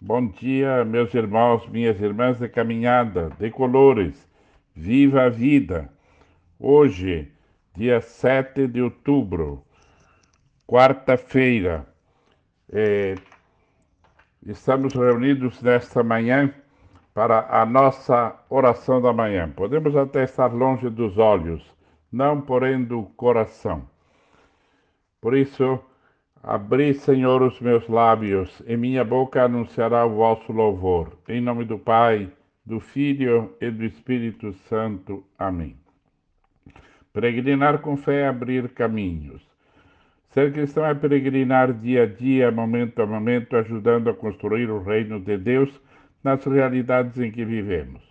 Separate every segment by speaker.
Speaker 1: Bom dia, meus irmãos, minhas irmãs de caminhada, de colores. Viva a vida! Hoje, dia 7 de outubro, quarta-feira, é, estamos reunidos nesta manhã para a nossa oração da manhã. Podemos até estar longe dos olhos, não porém do coração. Por isso, abri, Senhor, os meus lábios, e minha boca anunciará o vosso louvor. Em nome do Pai, do Filho e do Espírito Santo. Amém. Peregrinar com fé é abrir caminhos. Ser cristão é peregrinar dia a dia, momento a momento, ajudando a construir o reino de Deus nas realidades em que vivemos.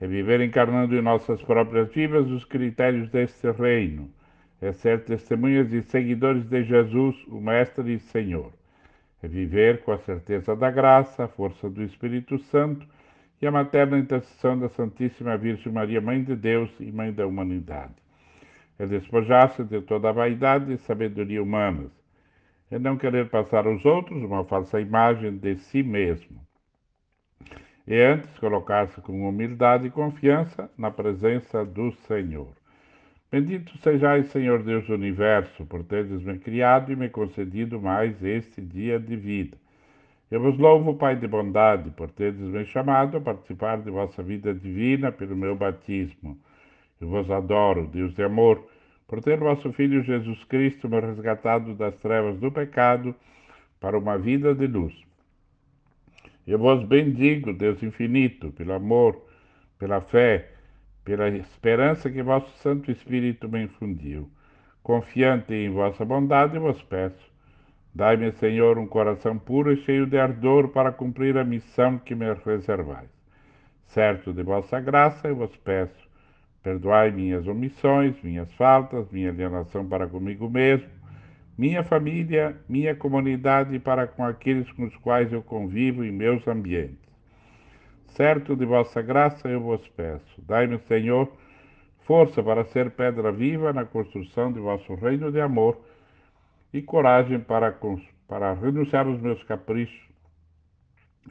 Speaker 1: É viver encarnando em nossas próprias vidas os critérios deste reino é ser testemunhas e seguidores de Jesus, o Mestre e Senhor. É viver com a certeza da graça, a força do Espírito Santo e a materna intercessão da Santíssima Virgem Maria, Mãe de Deus e Mãe da humanidade. É despojar-se de toda a vaidade e sabedoria humanas. É não querer passar aos outros uma falsa imagem de si mesmo. E antes colocar-se com humildade e confiança na presença do Senhor. Bendito sejais, Senhor Deus do universo, por teres me criado e me concedido mais este dia de vida. Eu vos louvo, Pai de bondade, por teres me chamado a participar de vossa vida divina pelo meu batismo. Eu vos adoro, Deus de amor, por ter vosso Filho Jesus Cristo me resgatado das trevas do pecado para uma vida de luz. Eu vos bendigo, Deus infinito, pelo amor, pela fé, pela esperança que vosso Santo Espírito me infundiu. Confiante em vossa bondade, vos peço. Dai-me, Senhor, um coração puro e cheio de ardor para cumprir a missão que me reservais. Certo de vossa graça, eu vos peço. Perdoai minhas omissões, minhas faltas, minha alienação para comigo mesmo, minha família, minha comunidade para com aqueles com os quais eu convivo em meus ambientes certo de vossa graça eu vos peço. Dai-me, Senhor, força para ser pedra viva na construção de vosso reino de amor e coragem para, para renunciar aos meus caprichos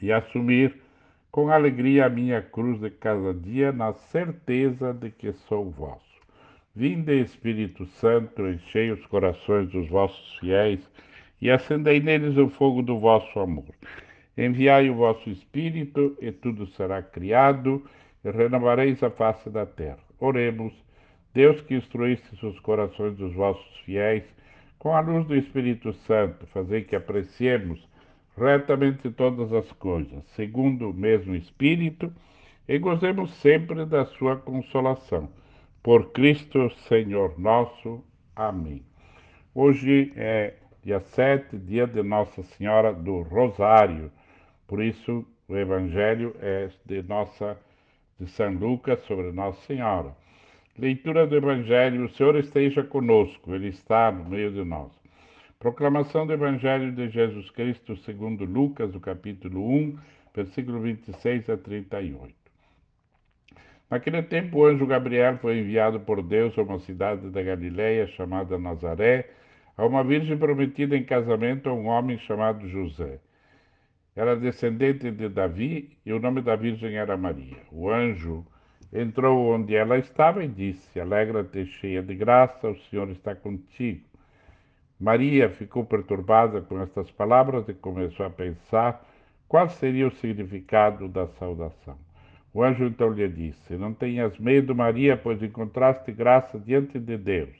Speaker 1: e assumir com alegria a minha cruz de cada dia, na certeza de que sou vosso. Vinde, Espírito Santo, enchei os corações dos vossos fiéis e acendei neles o fogo do vosso amor. Enviai o vosso Espírito, e tudo será criado, e renovareis a face da terra. Oremos, Deus que instruíste os corações dos vossos fiéis, com a luz do Espírito Santo, fazei que apreciemos retamente todas as coisas, segundo o mesmo Espírito, e gozemos sempre da sua consolação. Por Cristo, Senhor nosso. Amém. Hoje é dia 7, dia de Nossa Senhora do Rosário. Por isso, o Evangelho é de nossa de São Lucas sobre Nossa Senhora. Leitura do Evangelho: O Senhor esteja conosco, Ele está no meio de nós. Proclamação do Evangelho de Jesus Cristo segundo Lucas, o capítulo 1, versículo 26 a 38. Naquele tempo, o anjo Gabriel foi enviado por Deus a uma cidade da Galiléia chamada Nazaré, a uma virgem prometida em casamento a um homem chamado José era descendente de Davi e o nome da virgem era Maria. O anjo entrou onde ela estava e disse: Alegra-te, cheia de graça, o Senhor está contigo. Maria ficou perturbada com estas palavras e começou a pensar qual seria o significado da saudação. O anjo então lhe disse: Não tenhas medo, Maria, pois encontraste graça diante de Deus.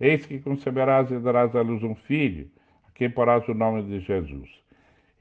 Speaker 1: Eis que conceberás e darás à luz um filho, a quem porás o nome de Jesus.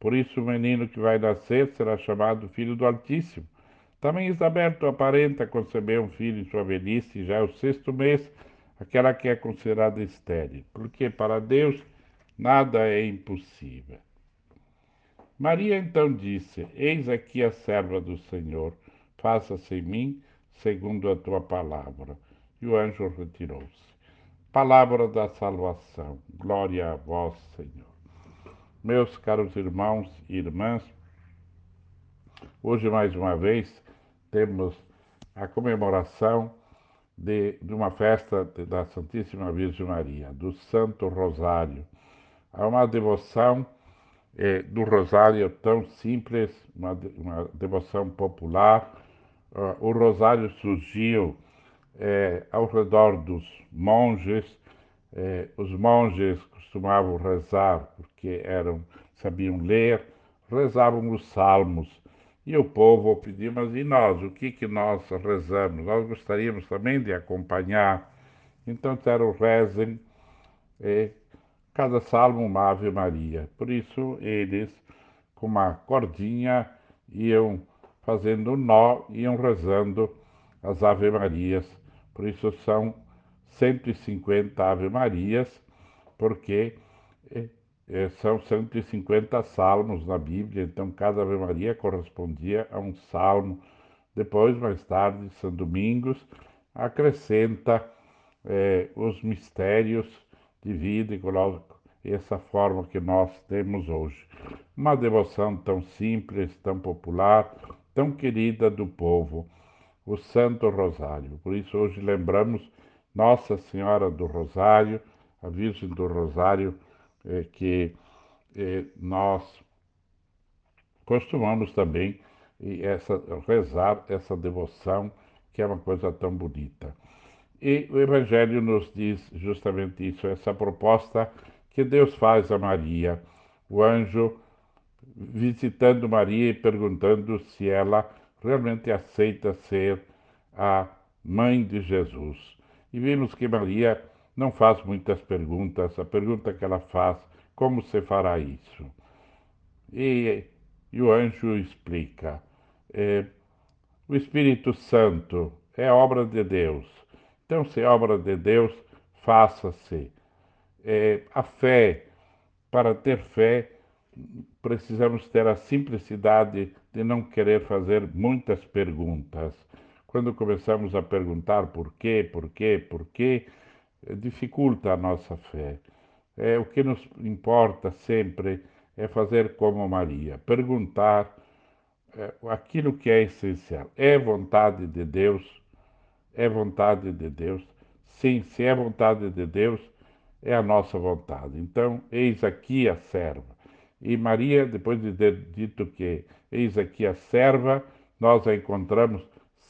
Speaker 1: Por isso o menino que vai nascer será chamado Filho do Altíssimo. Também Isabel, tua parenta, concebeu um filho em sua velhice, já é o sexto mês, aquela que é considerada estéril, porque para Deus nada é impossível. Maria então disse: Eis aqui a serva do Senhor, faça-se em mim segundo a tua palavra. E o anjo retirou-se. Palavra da salvação. Glória a vós, Senhor. Meus caros irmãos e irmãs, hoje mais uma vez temos a comemoração de, de uma festa da Santíssima Virgem Maria, do Santo Rosário. Há uma devoção eh, do Rosário tão simples, uma, uma devoção popular. Uh, o Rosário surgiu eh, ao redor dos monges. Eh, os monges costumavam rezar porque eram sabiam ler, rezavam os salmos e o povo pediu, mas e nós? O que que nós rezamos? Nós gostaríamos também de acompanhar. Então disseram, rezem e cada salmo uma Ave Maria. Por isso eles, com uma cordinha, iam fazendo nó, iam rezando as Ave Marias. Por isso são 150 Ave Marias, porque eh, é, são 150 salmos na Bíblia, então cada Ave Maria correspondia a um salmo. Depois, mais tarde, São Domingos acrescenta é, os mistérios de vida e coloca essa forma que nós temos hoje. Uma devoção tão simples, tão popular, tão querida do povo, o Santo Rosário. Por isso, hoje lembramos Nossa Senhora do Rosário, a Virgem do Rosário é, que é, nós costumamos também essa, rezar essa devoção, que é uma coisa tão bonita. E o Evangelho nos diz justamente isso, essa proposta que Deus faz a Maria, o anjo visitando Maria e perguntando se ela realmente aceita ser a mãe de Jesus. E vimos que Maria não faz muitas perguntas. A pergunta que ela faz, como se fará isso? E, e o anjo explica. É, o Espírito Santo é obra de Deus. Então, se é obra de Deus, faça-se. É, a fé, para ter fé, precisamos ter a simplicidade de não querer fazer muitas perguntas. Quando começamos a perguntar por quê, por quê, por quê, dificulta a nossa fé. É, o que nos importa sempre é fazer como Maria, perguntar é, aquilo que é essencial. É vontade de Deus? É vontade de Deus? Sim, se é vontade de Deus, é a nossa vontade. Então, eis aqui a serva. E Maria, depois de ter dito que eis aqui a serva, nós a encontramos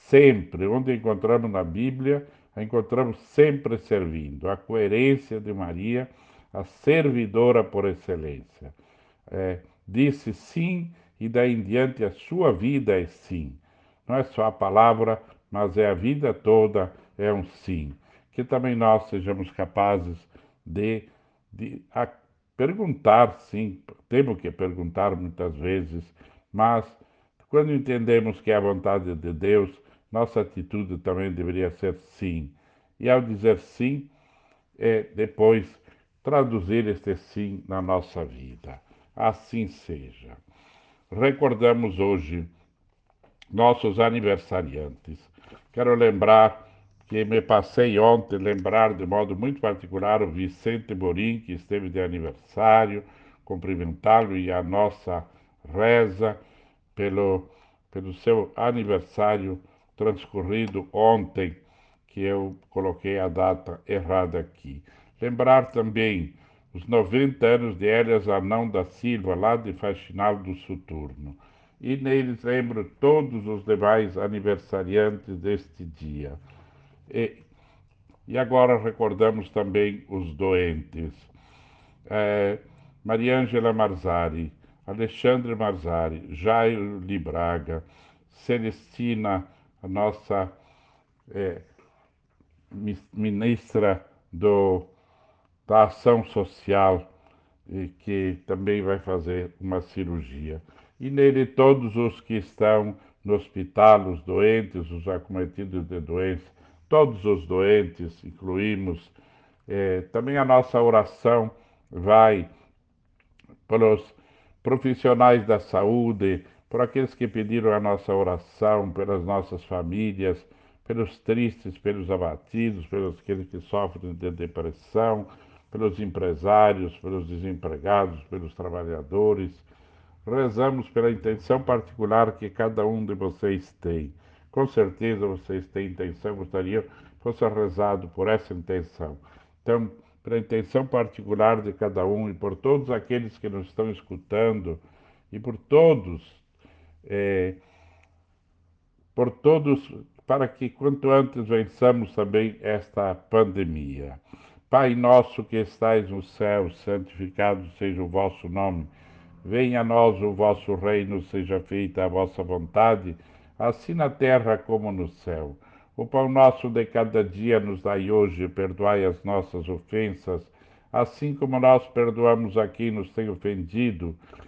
Speaker 1: sempre, onde encontramos na Bíblia, a encontramos sempre servindo. A coerência de Maria, a servidora por excelência. É, disse sim e daí em diante a sua vida é sim. Não é só a palavra, mas é a vida toda, é um sim. Que também nós sejamos capazes de, de perguntar, sim, temos que perguntar muitas vezes, mas quando entendemos que é a vontade de Deus, nossa atitude também deveria ser sim. E ao dizer sim, é depois traduzir este sim na nossa vida. Assim seja. Recordamos hoje nossos aniversariantes. Quero lembrar que me passei ontem lembrar de modo muito particular o Vicente Borim, que esteve de aniversário, cumprimentá-lo e a nossa reza pelo, pelo seu aniversário transcorrido ontem, que eu coloquei a data errada aqui. Lembrar também os 90 anos de Elias Anão da Silva, lá de Faxinal do Soturno. E neles lembro todos os demais aniversariantes deste dia. E, e agora recordamos também os doentes. É, Mariângela Marzari, Alexandre Marzari, Jairo Libraga, Celestina a nossa é, ministra do, da Ação Social, e que também vai fazer uma cirurgia. E nele todos os que estão no hospital, os doentes, os acometidos de doença, todos os doentes, incluímos. É, também a nossa oração vai para os profissionais da saúde, por aqueles que pediram a nossa oração, pelas nossas famílias, pelos tristes, pelos abatidos, pelos aqueles que sofrem de depressão, pelos empresários, pelos desempregados, pelos trabalhadores. Rezamos pela intenção particular que cada um de vocês tem. Com certeza vocês têm intenção, gostaria que fosse rezado por essa intenção. Então, pela intenção particular de cada um e por todos aqueles que nos estão escutando e por todos, é, por todos, para que quanto antes vençamos também esta pandemia. Pai nosso que estais no céu, santificado seja o vosso nome. Venha a nós o vosso reino, seja feita a vossa vontade, assim na terra como no céu. O pão nosso de cada dia nos dai hoje, perdoai as nossas ofensas, assim como nós perdoamos a quem nos tem ofendido,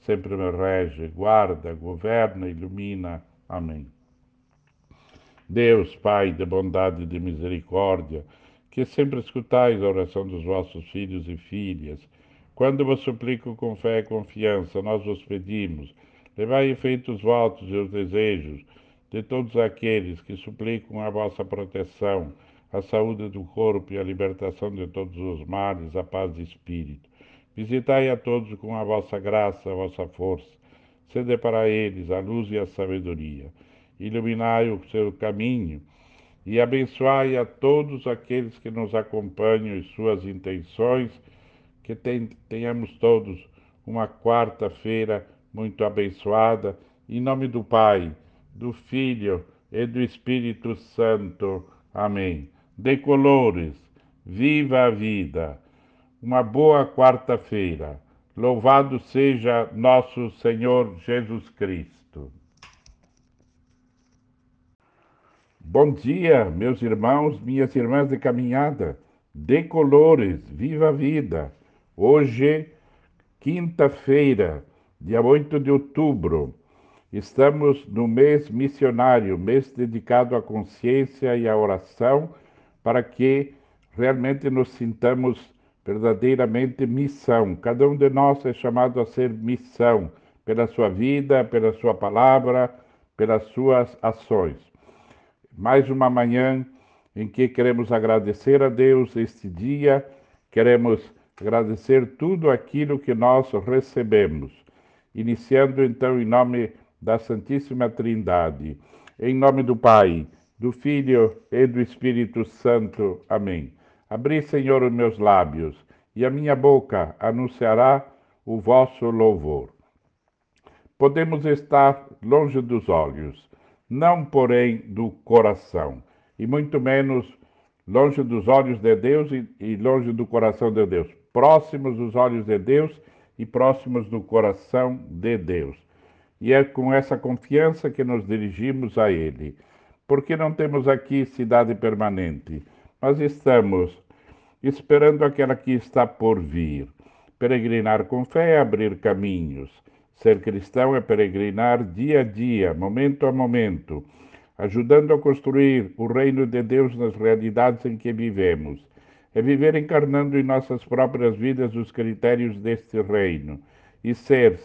Speaker 1: sempre me rege, guarda, governa, ilumina. Amém. Deus, Pai de bondade e de misericórdia, que sempre escutais a oração dos vossos filhos e filhas. Quando vos suplico com fé e confiança, nós vos pedimos, levai efeito os votos e os desejos de todos aqueles que suplicam a vossa proteção, a saúde do corpo e a libertação de todos os males, a paz de espírito. Visitai a todos com a vossa graça, a vossa força. Sede para eles a luz e a sabedoria. Iluminai o seu caminho e abençoai a todos aqueles que nos acompanham e suas intenções, que tenhamos todos uma quarta-feira muito abençoada, em nome do Pai, do Filho e do Espírito Santo. Amém. Decolores, viva a vida. Uma boa quarta-feira. Louvado seja nosso Senhor Jesus Cristo. Bom dia, meus irmãos, minhas irmãs de caminhada, de colores, viva a vida. Hoje, quinta-feira, dia 8 de outubro, estamos no mês missionário, mês dedicado à consciência e à oração, para que realmente nos sintamos verdadeiramente missão. Cada um de nós é chamado a ser missão, pela sua vida, pela sua palavra, pelas suas ações mais uma manhã em que queremos agradecer a Deus este dia, queremos agradecer tudo aquilo que nós recebemos. Iniciando então em nome da Santíssima Trindade, em nome do Pai, do Filho e do Espírito Santo. Amém. Abri, Senhor, os meus lábios, e a minha boca anunciará o vosso louvor. Podemos estar longe dos olhos, não porém do coração, e muito menos longe dos olhos de Deus e, longe do coração de Deus, próximos dos olhos de Deus e próximos do coração de Deus. E é com essa confiança que nos dirigimos a Ele, porque não temos aqui cidade permanente, mas estamos esperando aquela que está por vir. Peregrinar com fé é abrir caminhos. Ser cristão é peregrinar dia a dia, momento a momento, ajudando a construir o reino de Deus nas realidades em que vivemos. É viver encarnando em nossas próprias vidas os critérios deste reino e ser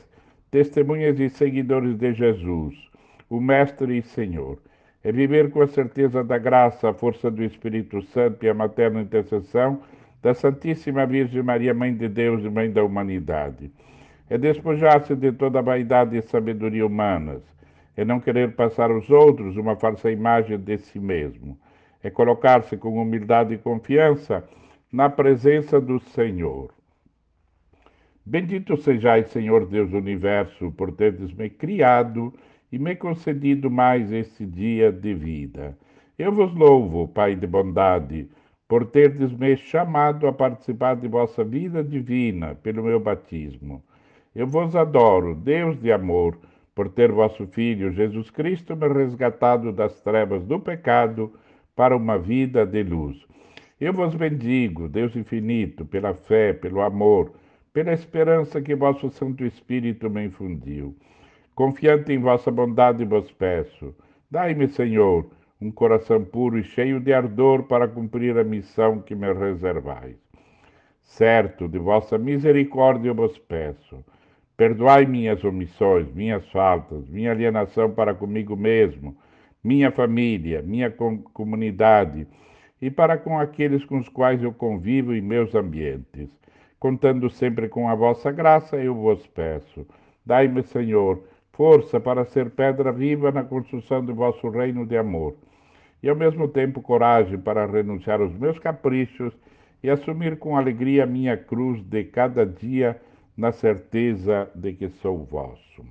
Speaker 1: testemunhas e seguidores de Jesus, o Mestre e Senhor. É viver com a certeza da graça, a força do Espírito Santo e a materna intercessão da Santíssima Virgem Maria, Mãe de Deus e Mãe da humanidade. É despojar-se de toda a vaidade e sabedoria humanas, é não querer passar aos outros uma falsa imagem de si mesmo, é colocar-se com humildade e confiança na presença do Senhor. Bendito sejais, Senhor Deus do universo, por teres me criado e me concedido mais este dia de vida. Eu vos louvo, Pai de bondade, por teres me chamado a participar de vossa vida divina pelo meu batismo. Eu vos adoro, Deus de amor, por ter vosso Filho Jesus Cristo me resgatado das trevas do pecado para uma vida de luz. Eu vos bendigo, Deus infinito, pela fé, pelo amor, pela esperança que vosso Santo Espírito me infundiu. Confiante em vossa bondade vos peço, dai-me, Senhor, um coração puro e cheio de ardor para cumprir a missão que me reservais. Certo, de vossa misericórdia vos peço Perdoai minhas omissões, minhas faltas, minha alienação para comigo mesmo, minha família, minha comunidade e para com aqueles com os quais eu convivo em meus ambientes. Contando sempre com a vossa graça, eu vos peço. Dai-me, Senhor, força para ser pedra viva na construção do vosso reino de amor, e ao mesmo tempo coragem para renunciar aos meus caprichos e assumir com alegria a minha cruz de cada dia na certeza de que sou vosso.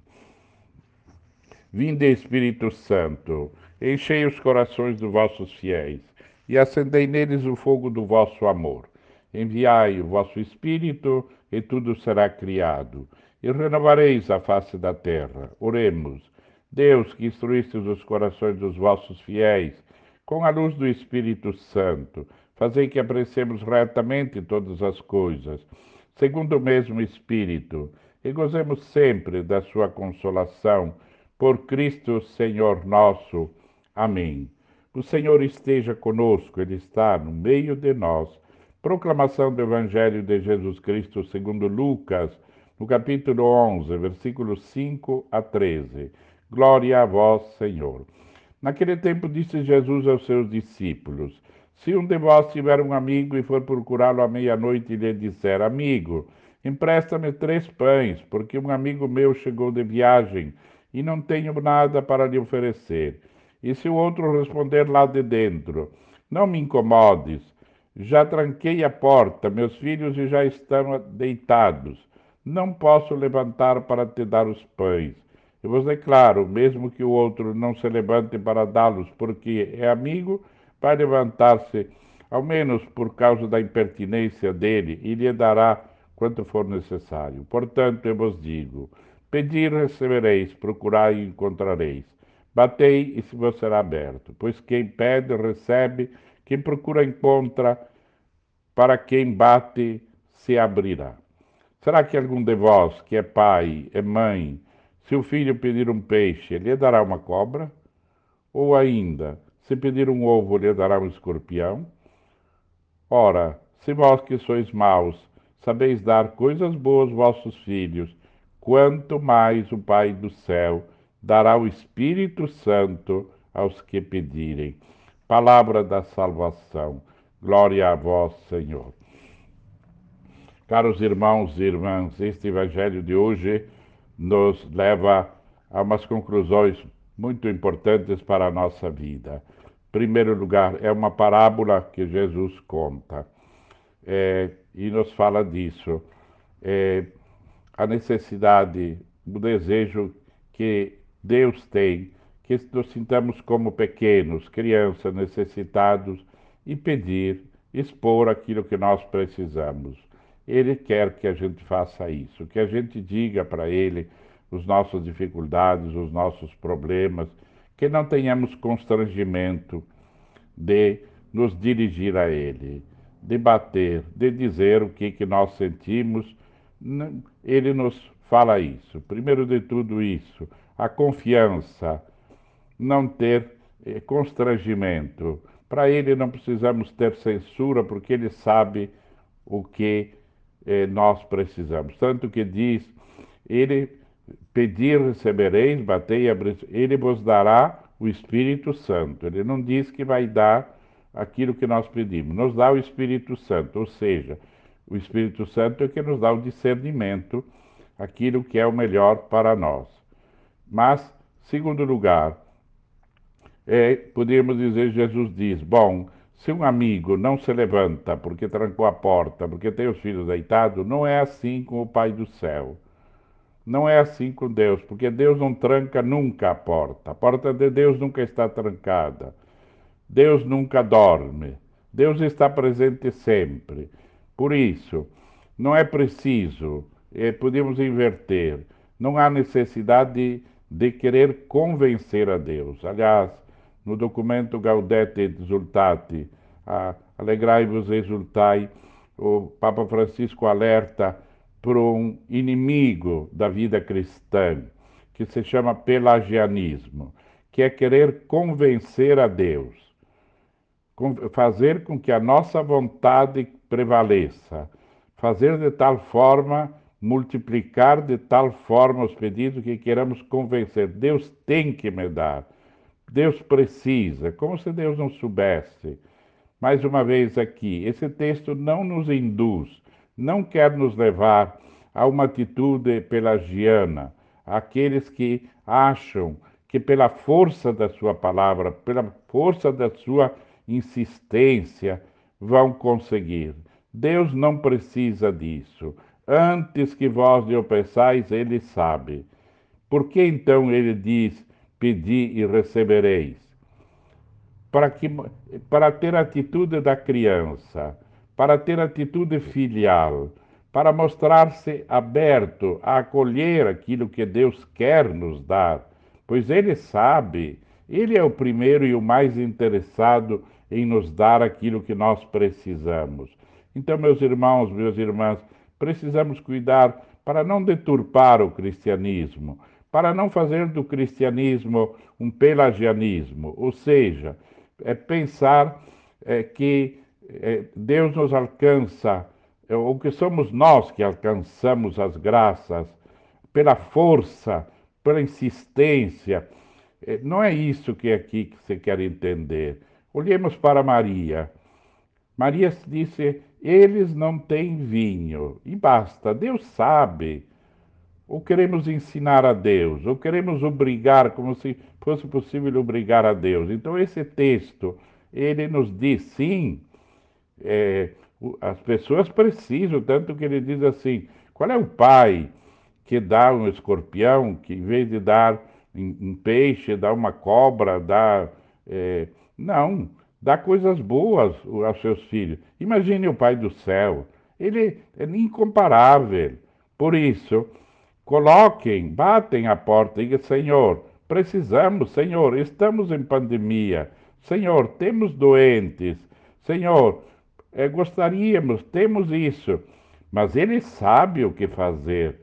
Speaker 1: Vinde, Espírito Santo, enchei os corações dos vossos fiéis e acendei neles o fogo do vosso amor. Enviai o vosso Espírito e tudo será criado, e renovareis a face da terra. Oremos. Deus, que instruístes os corações dos vossos fiéis, com a luz do Espírito Santo, fazei que apreciemos retamente todas as coisas segundo o mesmo Espírito, e gozemos sempre da sua consolação. Por Cristo, Senhor nosso. Amém. O Senhor esteja conosco, Ele está no meio de nós. Proclamação do Evangelho de Jesus Cristo segundo Lucas, no capítulo 11, versículos 5 a 13. Glória a vós, Senhor. Naquele tempo disse Jesus aos seus discípulos: se um de vós tiver um amigo e for procurá-lo à meia-noite e lhe disser: Amigo, empresta-me três pães, porque um amigo meu chegou de viagem e não tenho nada para lhe oferecer. E se o outro responder lá de dentro: Não me incomodes, já tranquei a porta, meus filhos já estão deitados, não posso levantar para te dar os pães. Eu vos declaro, mesmo que o outro não se levante para dá-los, porque é amigo, vai levantar-se, ao menos por causa da impertinência dele, e lhe dará quanto for necessário. Portanto, eu vos digo: pedir recebereis, procurai e encontrareis. Batei e se vos será aberto. Pois quem pede, recebe, quem procura, encontra, para quem bate, se abrirá. Será que algum de vós, que é pai, é mãe, se o filho pedir um peixe, lhe dará uma cobra? Ou ainda, se pedir um ovo, lhe dará um escorpião? Ora, se vós que sois maus, sabeis dar coisas boas aos vossos filhos, quanto mais o Pai do céu dará o Espírito Santo aos que pedirem. Palavra da salvação. Glória a vós, Senhor. Caros irmãos e irmãs, este evangelho de hoje nos leva a umas conclusões muito importantes para a nossa vida. Em primeiro lugar, é uma parábola que Jesus conta é, e nos fala disso. É, a necessidade, o desejo que Deus tem, que nos sintamos como pequenos, crianças necessitados e pedir, expor aquilo que nós precisamos. Ele quer que a gente faça isso, que a gente diga para Ele as nossas dificuldades, os nossos problemas, que não tenhamos constrangimento de nos dirigir a Ele, de bater, de dizer o que, que nós sentimos. Ele nos fala isso. Primeiro de tudo, isso, a confiança, não ter eh, constrangimento. Para Ele não precisamos ter censura, porque Ele sabe o que eh, nós precisamos. Tanto que diz, Ele Pedir, recebereis, batei, abrireis, ele vos dará o Espírito Santo. Ele não diz que vai dar aquilo que nós pedimos, nos dá o Espírito Santo, ou seja, o Espírito Santo é que nos dá o discernimento, aquilo que é o melhor para nós. Mas, segundo lugar, é, podemos dizer, Jesus diz, bom, se um amigo não se levanta porque trancou a porta, porque tem os filhos deitados, não é assim com o Pai do céu. Não é assim com Deus, porque Deus não tranca nunca a porta. A porta de Deus nunca está trancada. Deus nunca dorme. Deus está presente sempre. Por isso, não é preciso, é, podemos inverter. Não há necessidade de, de querer convencer a Deus. Aliás, no documento Gaudete et Exultate, Alegrai-vos e exultai, o Papa Francisco alerta para um inimigo da vida cristã, que se chama pelagianismo, que é querer convencer a Deus, fazer com que a nossa vontade prevaleça, fazer de tal forma, multiplicar de tal forma os pedidos que queiramos convencer. Deus tem que me dar, Deus precisa, como se Deus não soubesse. Mais uma vez aqui, esse texto não nos induz, não quer nos levar a uma atitude pelagiana, aqueles que acham que pela força da sua palavra, pela força da sua insistência, vão conseguir. Deus não precisa disso. Antes que vós lhe peçais, ele sabe. Por que então ele diz: Pedi e recebereis? Para, que, para ter a atitude da criança, para ter a atitude filial, para mostrar-se aberto a acolher aquilo que Deus quer nos dar, pois Ele sabe, Ele é o primeiro e o mais interessado em nos dar aquilo que nós precisamos. Então, meus irmãos, meus irmãs, precisamos cuidar para não deturpar o cristianismo, para não fazer do cristianismo um pelagianismo, ou seja, é pensar é, que é, Deus nos alcança ou que somos nós que alcançamos as graças pela força, pela insistência. Eh, não é isso que é aqui que você quer entender. Olhemos para Maria. Maria disse: Eles não têm vinho. E basta, Deus sabe. Ou queremos ensinar a Deus, ou queremos obrigar, como se fosse possível obrigar a Deus. Então, esse texto, ele nos diz sim. É, as pessoas precisam, tanto que ele diz assim: qual é o pai que dá um escorpião, que em vez de dar um peixe, dá uma cobra, dá. É, não, dá coisas boas aos seus filhos. Imagine o Pai do céu, ele é incomparável. Por isso, coloquem, batem a porta e digam: Senhor, precisamos, Senhor, estamos em pandemia, Senhor, temos doentes, Senhor, é, gostaríamos, temos isso, mas ele sabe o que fazer.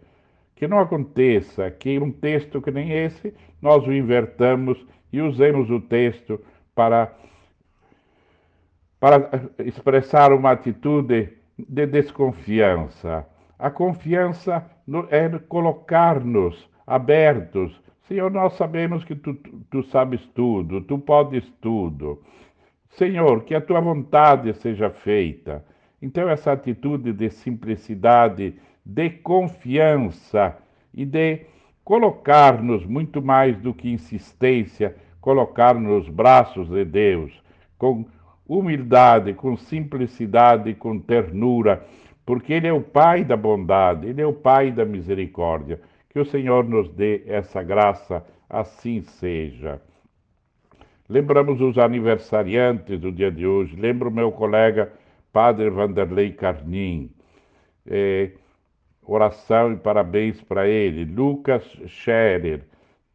Speaker 1: Que não aconteça que um texto que nem esse nós o invertamos e usemos o texto para, para expressar uma atitude de desconfiança. A confiança é colocar-nos abertos. Senhor, nós sabemos que tu, tu sabes tudo, tu podes tudo. Senhor, que a tua vontade seja feita. Então, essa atitude de simplicidade, de confiança e de colocar-nos muito mais do que insistência, colocar nos braços de Deus, com humildade, com simplicidade, com ternura, porque Ele é o Pai da bondade, Ele é o Pai da misericórdia. Que o Senhor nos dê essa graça, assim seja. Lembramos os aniversariantes do dia de hoje. Lembro meu colega Padre Vanderlei Carnim. É, oração e parabéns para ele. Lucas Scherer,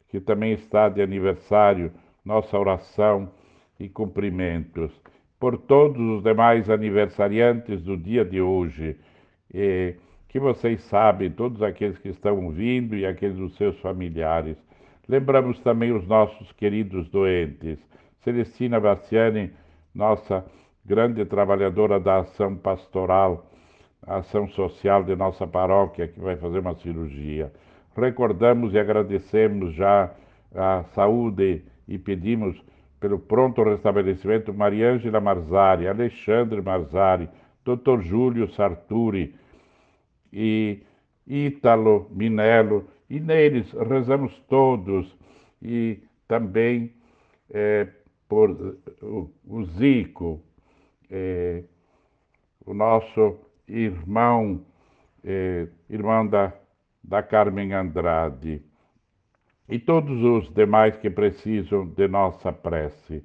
Speaker 1: que também está de aniversário. Nossa oração e cumprimentos. Por todos os demais aniversariantes do dia de hoje. Que vocês sabem, todos aqueles que estão vindo e aqueles dos seus familiares. Lembramos também os nossos queridos doentes. Celestina Bastiani, nossa grande trabalhadora da ação pastoral, ação social de nossa paróquia, que vai fazer uma cirurgia. Recordamos e agradecemos já a saúde e pedimos pelo pronto restabelecimento Mariângela Marzari, Alexandre Marzari, Dr. Júlio Sarturi e Ítalo Minello, e neles rezamos todos, e também é, por o, o Zico, é, o nosso irmão, é, irmão da, da Carmen Andrade, e todos os demais que precisam de nossa prece.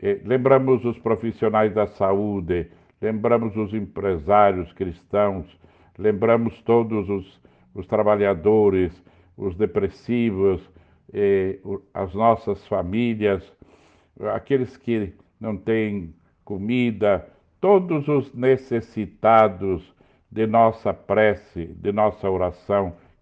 Speaker 1: É, lembramos os profissionais da saúde, lembramos os empresários cristãos, lembramos todos os, os trabalhadores, os depressivos, eh, as nossas famílias, aqueles que não têm comida, todos os necessitados de nossa prece, de nossa oração,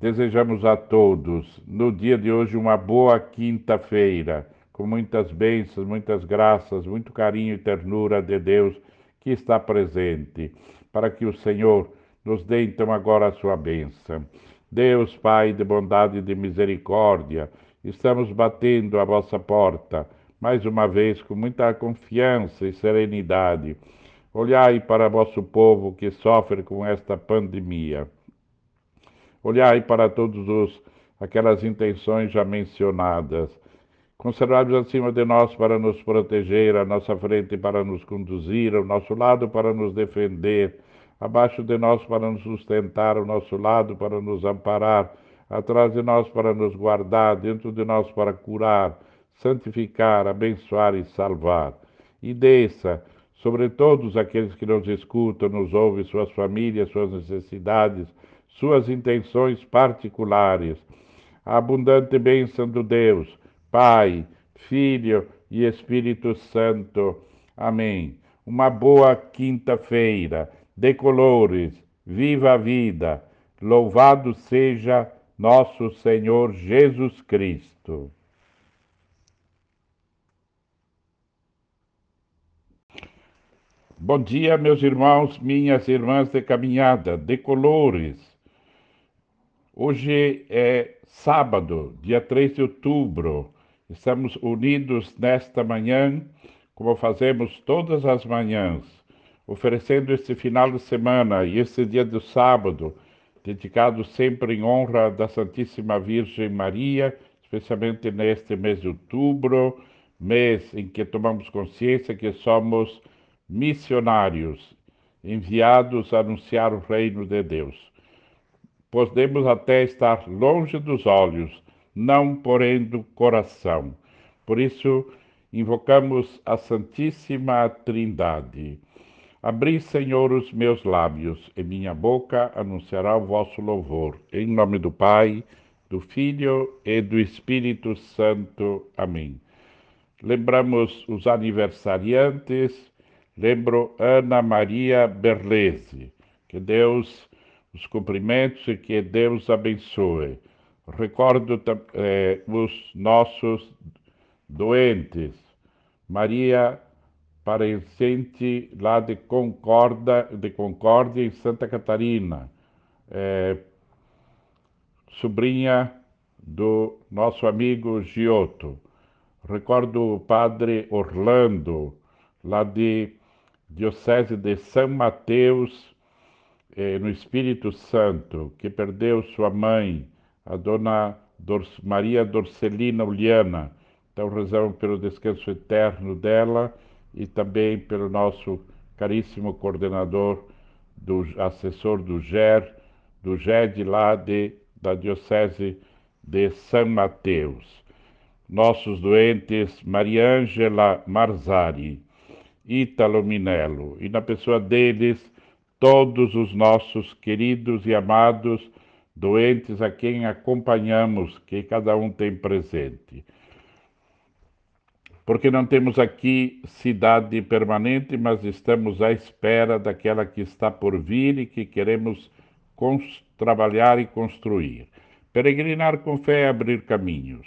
Speaker 1: desejamos a todos, no dia de hoje, uma boa quinta-feira com muitas bênçãos, muitas graças, muito carinho e ternura de Deus que está presente, para que o Senhor nos dê então agora a sua bênção. Deus, Pai de bondade e de misericórdia, estamos batendo a vossa porta, mais uma vez com muita confiança e serenidade. Olhai para vosso povo que sofre com esta pandemia. Olhai para todos os aquelas intenções já mencionadas conservados acima de nós para nos proteger, à nossa frente para nos conduzir, ao nosso lado para nos defender, abaixo de nós para nos sustentar, ao nosso lado para nos amparar, atrás de nós para nos guardar, dentro de nós para curar, santificar, abençoar e salvar. E desça sobre todos aqueles que nos escutam, nos ouvem, suas famílias, suas necessidades, suas intenções particulares. Abundante bênção do Deus Pai, Filho e Espírito Santo. Amém. Uma boa quinta-feira, de colores, viva a vida, louvado seja nosso Senhor Jesus Cristo. Bom dia, meus irmãos, minhas irmãs de caminhada, de colores. Hoje é sábado, dia 3 de outubro. Estamos unidos nesta manhã, como fazemos todas as manhãs, oferecendo este final de semana e este dia do sábado, dedicado sempre em honra da Santíssima Virgem Maria, especialmente neste mês de outubro, mês em que tomamos consciência que somos missionários, enviados a anunciar o reino de Deus. Podemos até estar longe dos olhos, não porém do coração. Por isso, invocamos a Santíssima Trindade. Abri, Senhor, os meus lábios, e minha boca anunciará o vosso louvor. Em nome do Pai, do Filho e do Espírito Santo. Amém. Lembramos os aniversariantes. Lembro Ana Maria Berlese. Que Deus os cumprimentos e que Deus abençoe. Recordo eh, os nossos doentes. Maria Parecente, lá de Concorda, de Concórdia, em Santa Catarina. Eh, sobrinha do nosso amigo Giotto. Recordo o padre Orlando, lá de Diocese de São Mateus, no Espírito Santo, que perdeu sua mãe, a dona Maria Dorcelina Uliana. Então rezamos pelo descanso eterno dela e também pelo nosso caríssimo coordenador, do assessor do GER, do GED lá de, da Diocese de São Mateus. Nossos doentes, Maria Ângela Marzari, Ítalo Minello, e na pessoa deles, todos os nossos queridos e amados doentes a quem acompanhamos, que cada um tem presente. Porque não temos aqui cidade permanente, mas estamos à espera daquela que está por vir e que queremos trabalhar e construir. Peregrinar com fé é abrir caminhos.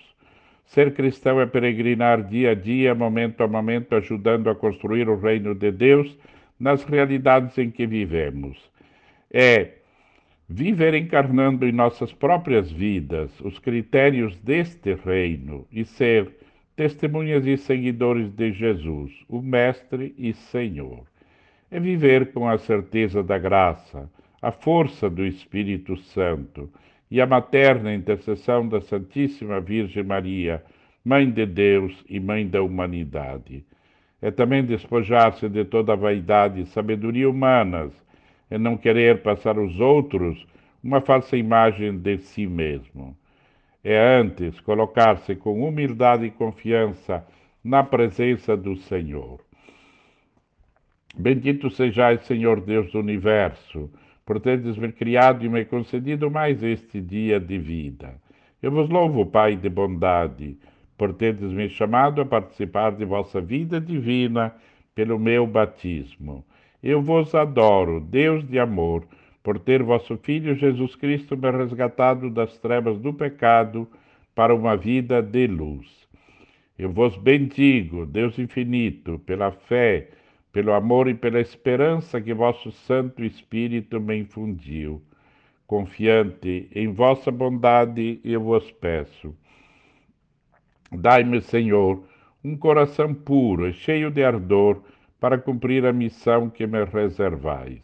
Speaker 1: Ser cristão é peregrinar dia a dia, momento a momento, ajudando a construir o reino de Deus nas realidades em que vivemos. É viver encarnando em nossas próprias vidas os critérios deste reino e ser testemunhas e seguidores de Jesus, o Mestre e Senhor. É viver com a certeza da graça, a força do Espírito Santo e a materna intercessão da Santíssima Virgem Maria, Mãe de Deus e Mãe da humanidade. É também despojar-se de toda a vaidade e sabedoria humanas é não querer passar aos outros uma falsa imagem de si mesmo. É antes colocar-se com humildade e confiança na presença do Senhor. Bendito sejais, Senhor Deus do universo, por teres me criado e me concedido mais este dia de vida. Eu vos louvo, Pai de bondade, por teres me chamado a participar de vossa vida divina pelo meu batismo. Eu vos adoro, Deus de amor, por ter vosso Filho Jesus Cristo me resgatado das trevas do pecado para uma vida de luz. Eu vos bendigo, Deus infinito, pela fé, pelo amor e pela esperança que vosso Santo Espírito me infundiu. Confiante em vossa bondade, eu vos peço. Dai-me, Senhor, um coração puro e cheio de ardor para cumprir a missão que me reservais.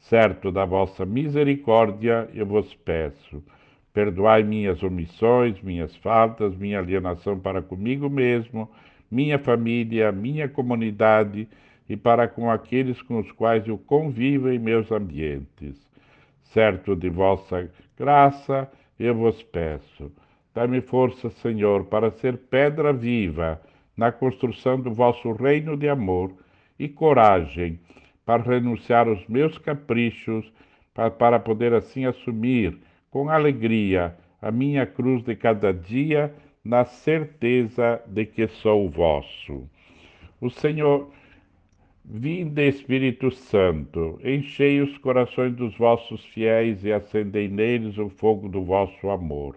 Speaker 1: Certo da vossa misericórdia, eu vos peço. Perdoai minhas omissões, minhas faltas, minha alienação para comigo mesmo, minha família, minha comunidade e para com aqueles com os quais eu convivo em meus ambientes. Certo de vossa graça, eu vos peço. Dai-me força, Senhor, para ser pedra viva na construção do vosso reino de amor e coragem para renunciar aos meus caprichos, para, para poder assim assumir com alegria a minha cruz de cada dia, na certeza de que sou vosso. O Senhor, vinde Espírito Santo, enchei os corações dos vossos fiéis e acendei neles o fogo do vosso amor.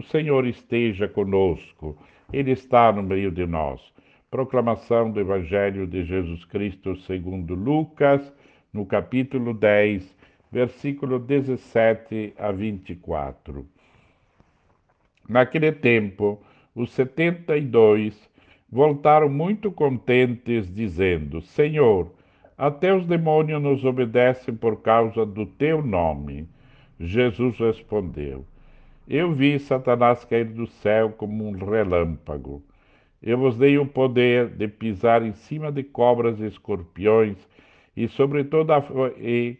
Speaker 1: O Senhor esteja conosco, Ele está no meio de nós. Proclamação do Evangelho de Jesus Cristo segundo Lucas, no capítulo 10, versículo 17 a 24. Naquele tempo, os setenta e dois voltaram muito contentes, dizendo: Senhor, até os demônios nos obedecem por causa do teu nome. Jesus respondeu: Eu vi Satanás cair do céu como um relâmpago. Eu vos dei o poder de pisar em cima de cobras e escorpiões e sobre toda a, e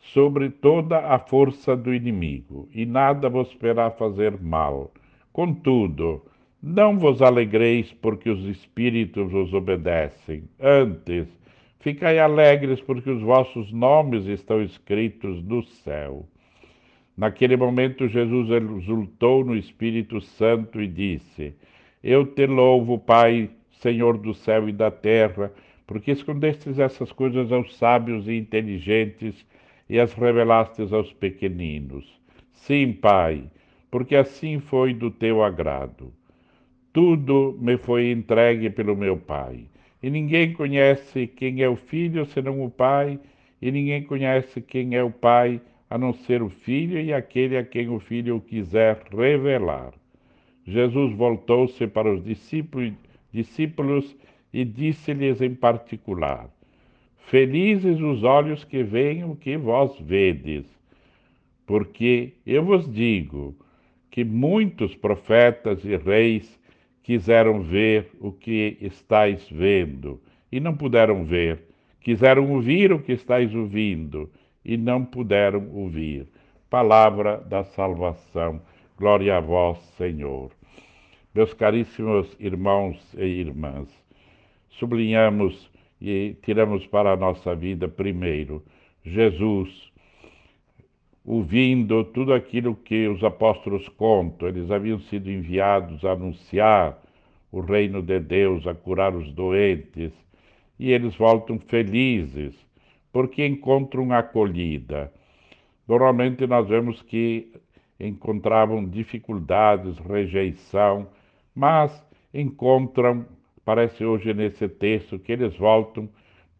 Speaker 1: sobre toda a força do inimigo, e nada vos poderá fazer mal. Contudo, não vos alegreis porque os espíritos vos obedecem. Antes, ficai alegres porque os vossos nomes estão escritos no céu. Naquele momento, Jesus exultou no Espírito Santo e disse: eu te louvo, Pai, Senhor do céu e da terra, porque escondestes essas coisas aos sábios e inteligentes e as revelastes aos pequeninos. Sim, Pai, porque assim foi do teu agrado. Tudo me foi entregue pelo meu Pai. E ninguém conhece quem é o Filho senão o Pai, e ninguém conhece quem é o Pai a não ser o Filho e aquele a quem o Filho quiser revelar. Jesus voltou-se para os discípulos e disse-lhes em particular: Felizes os olhos que veem o que vós vedes, porque eu vos digo que muitos profetas e reis quiseram ver o que estáis vendo e não puderam ver, quiseram ouvir o que estáis ouvindo e não puderam ouvir. Palavra da salvação. Glória a vós, Senhor. Meus caríssimos irmãos e irmãs, sublinhamos e tiramos para a nossa vida primeiro Jesus, ouvindo tudo aquilo que os apóstolos contam, eles haviam sido enviados a anunciar o reino de Deus, a curar os doentes, e eles voltam felizes, porque encontram acolhida. Normalmente nós vemos que encontravam dificuldades, rejeição, mas encontram, parece hoje nesse texto, que eles voltam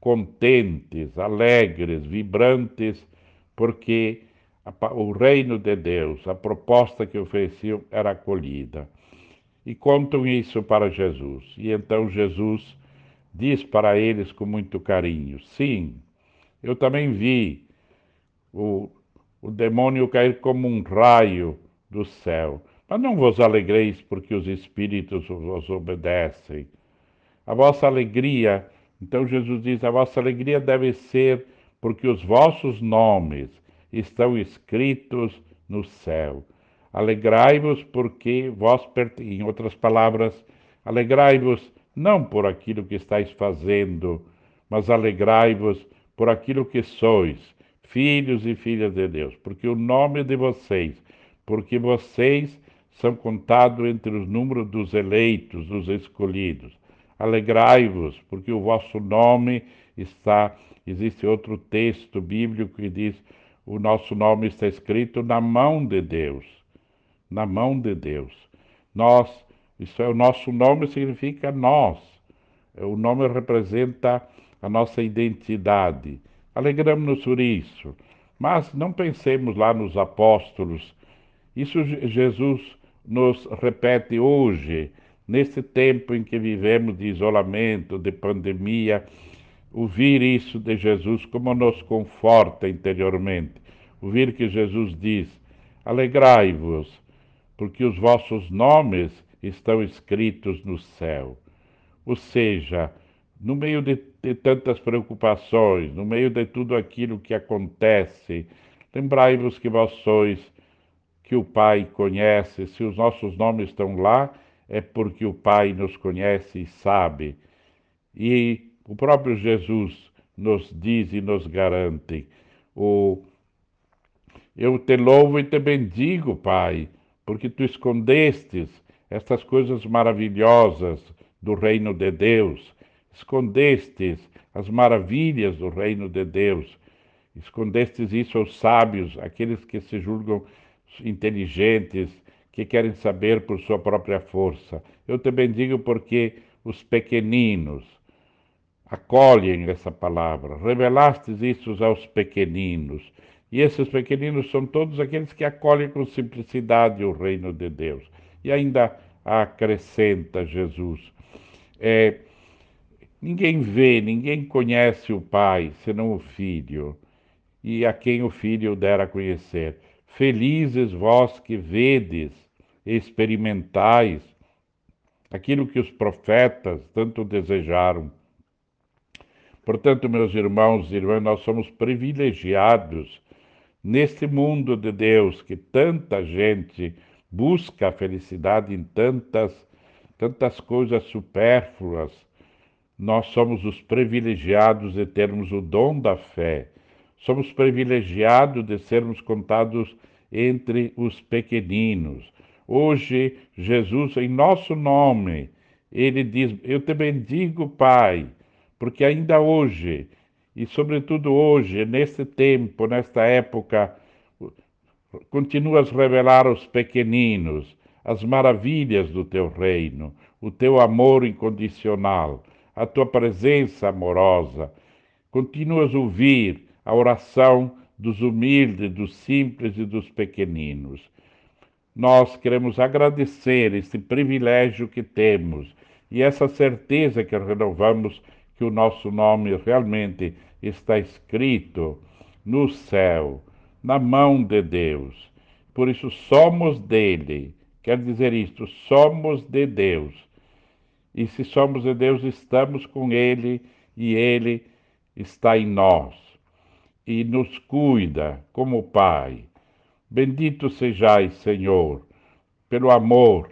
Speaker 1: contentes, alegres, vibrantes, porque o reino de Deus, a proposta que ofereciam era acolhida. E contam isso para Jesus. E então Jesus diz para eles com muito carinho: Sim, eu também vi o, o demônio cair como um raio do céu. Mas não vos alegreis porque os espíritos vos obedecem. A vossa alegria, então Jesus diz, a vossa alegria deve ser porque os vossos nomes estão escritos no céu. Alegrai-vos porque vós, em outras palavras, alegrai-vos não por aquilo que estáis fazendo, mas alegrai-vos por aquilo que sois, filhos e filhas de Deus, porque o nome de vocês, porque vocês são contados entre os números dos eleitos, dos escolhidos. Alegrai-vos, porque o vosso nome está. Existe outro texto bíblico que diz: o nosso nome está escrito na mão de Deus. Na mão de Deus. Nós, isso é o nosso nome, significa nós. O nome representa a nossa identidade. Alegramos-nos por isso. Mas não pensemos lá nos apóstolos. Isso Jesus nos repete hoje, nesse tempo em que vivemos de isolamento, de pandemia. Ouvir isso de Jesus como nos conforta interiormente. Ouvir que Jesus diz: Alegrai-vos, porque os vossos nomes estão escritos no céu. Ou seja, no meio de, de tantas preocupações, no meio de tudo aquilo que acontece, lembrai-vos que vós sois, que o Pai conhece, se os nossos nomes estão lá, é porque o Pai nos conhece e sabe. E o próprio Jesus nos diz e nos garante: o, Eu te louvo e te bendigo, Pai, porque tu escondestes estas coisas maravilhosas do reino de Deus escondestes as maravilhas do reino de Deus, escondestes isso aos sábios, aqueles que se julgam inteligentes, que querem saber por sua própria força. Eu te bendigo porque os pequeninos acolhem essa palavra, revelastes isso aos pequeninos. E esses pequeninos são todos aqueles que acolhem com simplicidade o reino de Deus. E ainda acrescenta Jesus. É, Ninguém vê, ninguém conhece o Pai, senão o Filho, e a quem o Filho der a conhecer. Felizes vós que vedes experimentais aquilo que os profetas tanto desejaram. Portanto, meus irmãos e irmãs, nós somos privilegiados neste mundo de Deus que tanta gente busca a felicidade em tantas, tantas coisas supérfluas nós somos os privilegiados de termos o dom da fé. Somos privilegiados de sermos contados entre os pequeninos. Hoje, Jesus, em nosso nome, ele diz: Eu te bendigo, Pai, porque ainda hoje, e sobretudo hoje, neste tempo, nesta época, continuas a revelar aos pequeninos as maravilhas do teu reino, o teu amor incondicional a tua presença amorosa. Continuas a ouvir a oração dos humildes, dos simples e dos pequeninos. Nós queremos agradecer esse privilégio que temos e essa certeza que renovamos que o nosso nome realmente está escrito no céu, na mão de Deus. Por isso somos dele. Quer dizer isto, somos de Deus e se somos de Deus, estamos com Ele e Ele está em nós e nos cuida como Pai. Bendito sejais, Senhor, pelo amor,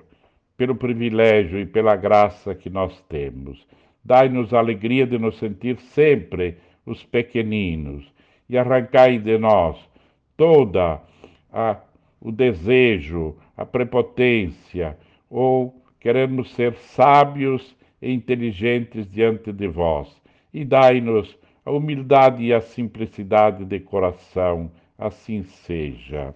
Speaker 1: pelo privilégio e pela graça que nós temos. Dai-nos a alegria de nos sentir sempre os pequeninos e arrancai de nós toda a, o desejo, a prepotência ou queremos ser sábios e inteligentes diante de vós. E dai-nos a humildade e a simplicidade de coração, assim seja.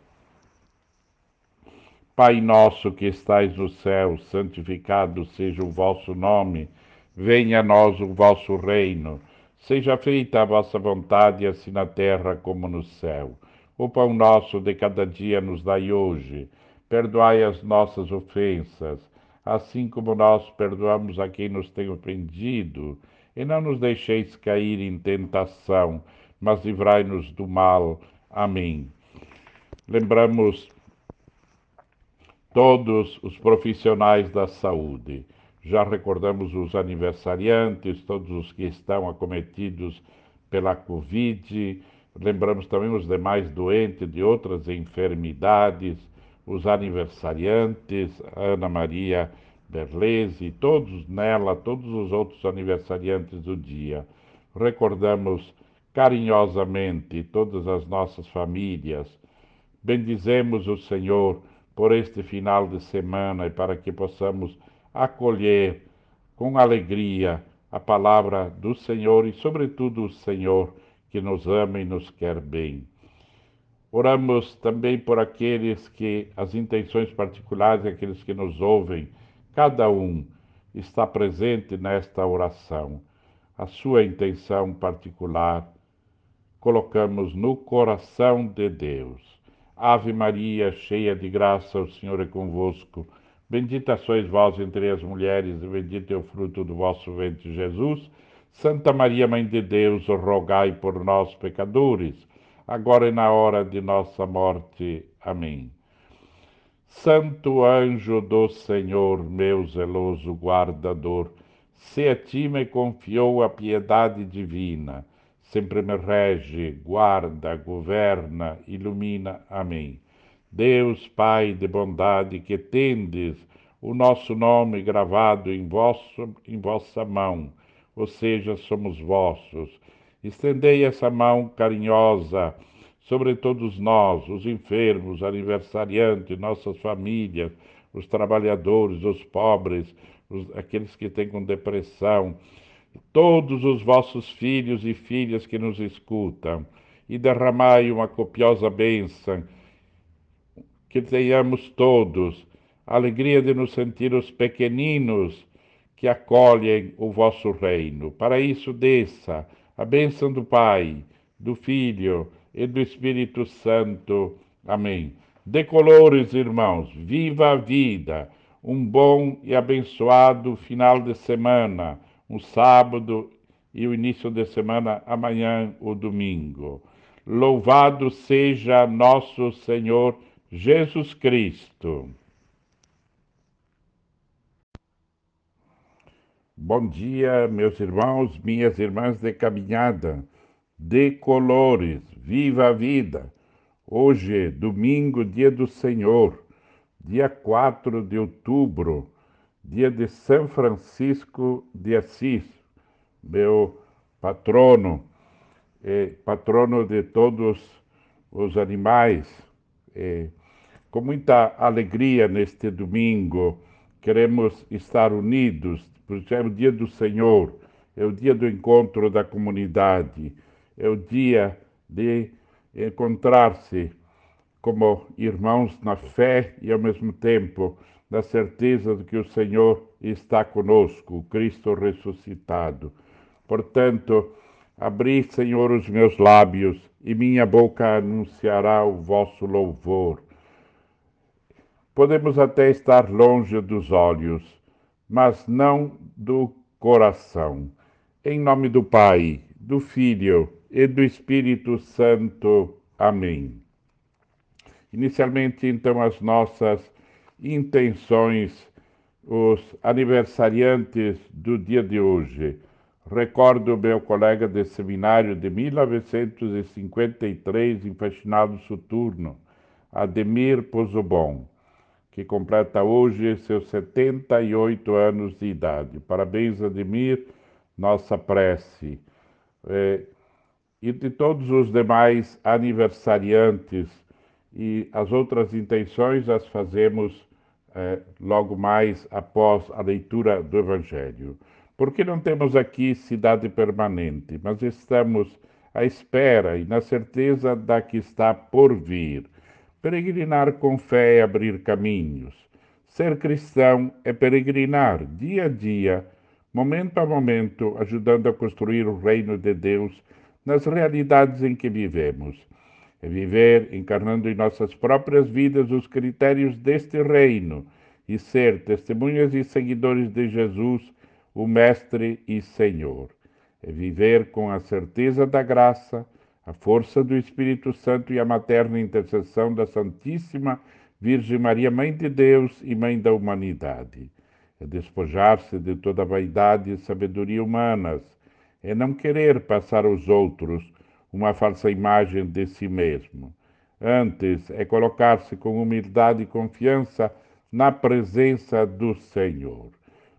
Speaker 1: Pai nosso que estais no céu, santificado seja o vosso nome, venha a nós o vosso reino, seja feita a vossa vontade, assim na terra como no céu. O pão nosso de cada dia nos dai hoje, perdoai as nossas ofensas, assim como nós perdoamos a quem nos tem ofendido, e não nos deixeis cair em tentação, mas livrai-nos do mal. Amém. Lembramos todos os profissionais da saúde. Já recordamos os aniversariantes, todos os que estão acometidos pela Covid. Lembramos também os demais doentes de outras enfermidades, os aniversariantes, Ana Maria Berlese, todos nela, todos os outros aniversariantes do dia. Recordamos carinhosamente todas as nossas famílias. Bendizemos o Senhor por este final de semana e para que possamos acolher com alegria a palavra do Senhor e, sobretudo, o Senhor que nos ama e nos quer bem. Oramos também por aqueles que, as intenções particulares, aqueles que nos ouvem, cada um está presente nesta oração. A sua intenção particular colocamos no coração de Deus. Ave Maria, cheia de graça, o Senhor é convosco. Bendita sois vós entre as mulheres, e bendito é o fruto do vosso ventre, Jesus. Santa Maria, Mãe de Deus, rogai por nós, pecadores, agora e na hora de nossa morte. Amém. Santo anjo do Senhor, meu zeloso guardador, se a ti me confiou a piedade divina, sempre me rege, guarda, governa, ilumina. Amém. Deus, Pai de bondade, que tendes o nosso nome gravado em, vosso, em vossa mão, ou seja, somos vossos. Estendei essa mão carinhosa sobre todos nós, os enfermos, aniversariantes, nossas famílias, os trabalhadores, os pobres, os, aqueles que têm com depressão, todos os vossos filhos e filhas que nos escutam, e derramai uma copiosa bênção, que tenhamos todos a alegria de nos sentir os pequeninos que acolhem o vosso reino. Para isso, desça a bênção do Pai, do Filho e do Espírito Santo. Amém. Decolores, irmãos, viva a vida, um bom e abençoado final de semana um sábado e o início de semana amanhã, o domingo. Louvado seja nosso Senhor Jesus Cristo. Bom dia, meus irmãos, minhas irmãs de caminhada, de colores, viva a vida. Hoje, domingo, dia do Senhor, dia 4 de outubro dia de São Francisco de Assis, meu patrono, patrono de todos os animais. com muita alegria neste domingo, queremos estar unidos, porque é o dia do Senhor, é o dia do encontro da comunidade, é o dia de encontrar-se como irmãos na fé e ao mesmo tempo na certeza de que o Senhor está conosco, o Cristo ressuscitado. Portanto, abri, Senhor, os meus lábios e minha boca anunciará o vosso louvor. Podemos até estar longe dos olhos, mas não do coração. Em nome do Pai, do Filho e do Espírito Santo. Amém. Inicialmente, então, as nossas intenções os aniversariantes do dia de hoje. Recordo meu colega de seminário de 1953 em Fascinado Soturno, Ademir Pozobon. Que completa hoje seus 78 anos de idade. Parabéns, Ademir, nossa prece. É, e de todos os demais aniversariantes e as outras intenções as fazemos é, logo mais após a leitura do Evangelho. Porque não temos aqui cidade permanente, mas estamos à espera e na certeza da que está por vir. Peregrinar com fé é abrir caminhos. Ser cristão é peregrinar dia a dia, momento a momento, ajudando a construir o reino de Deus nas realidades em que vivemos. É viver encarnando em nossas próprias vidas os critérios deste reino e ser testemunhas e seguidores de Jesus, o Mestre e Senhor. É viver com a certeza da graça, a força do Espírito Santo e a materna intercessão da Santíssima Virgem Maria, Mãe de Deus e Mãe da humanidade. É despojar-se de toda vaidade e sabedoria humanas é não querer passar aos outros uma falsa imagem de si mesmo. Antes, é colocar-se com humildade e confiança na presença do Senhor.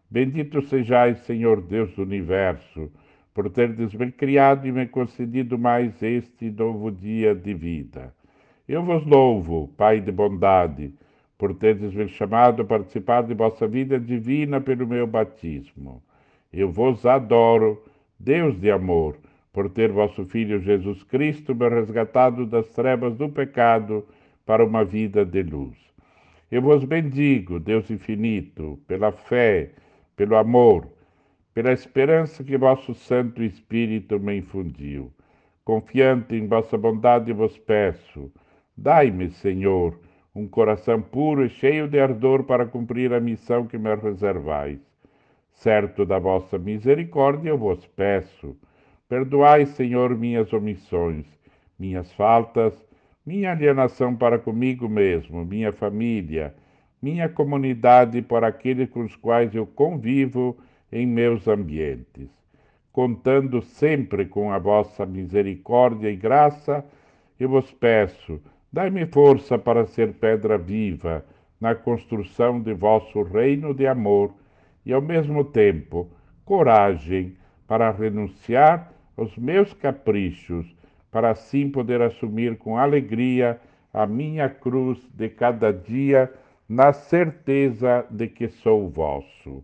Speaker 1: Bendito sejais, Senhor Deus do universo, por teres me criado e me concedido mais este novo dia de vida. Eu vos louvo, Pai de bondade, por teres me chamado a participar de vossa vida divina pelo meu batismo. Eu vos adoro Deus de amor, por ter vosso Filho Jesus Cristo me resgatado das trevas do pecado para uma vida de luz. Eu vos bendigo, Deus infinito, pela fé, pelo amor, pela esperança que vosso Santo Espírito me infundiu. Confiante em vossa bondade, vos peço, dai-me, Senhor, um coração puro e cheio de ardor para cumprir a missão que me reservais certo da vossa misericórdia, eu vos peço. Perdoai, Senhor, minhas omissões, minhas faltas, minha alienação para comigo mesmo, minha família, minha comunidade por aqueles com os quais eu convivo em meus ambientes. Contando sempre com a vossa misericórdia e graça, eu vos peço, dai-me força para ser pedra viva na construção de vosso reino de amor e, ao mesmo tempo, coragem para renunciar aos meus caprichos, para assim poder assumir com alegria a minha cruz de cada dia, na certeza de que sou vosso.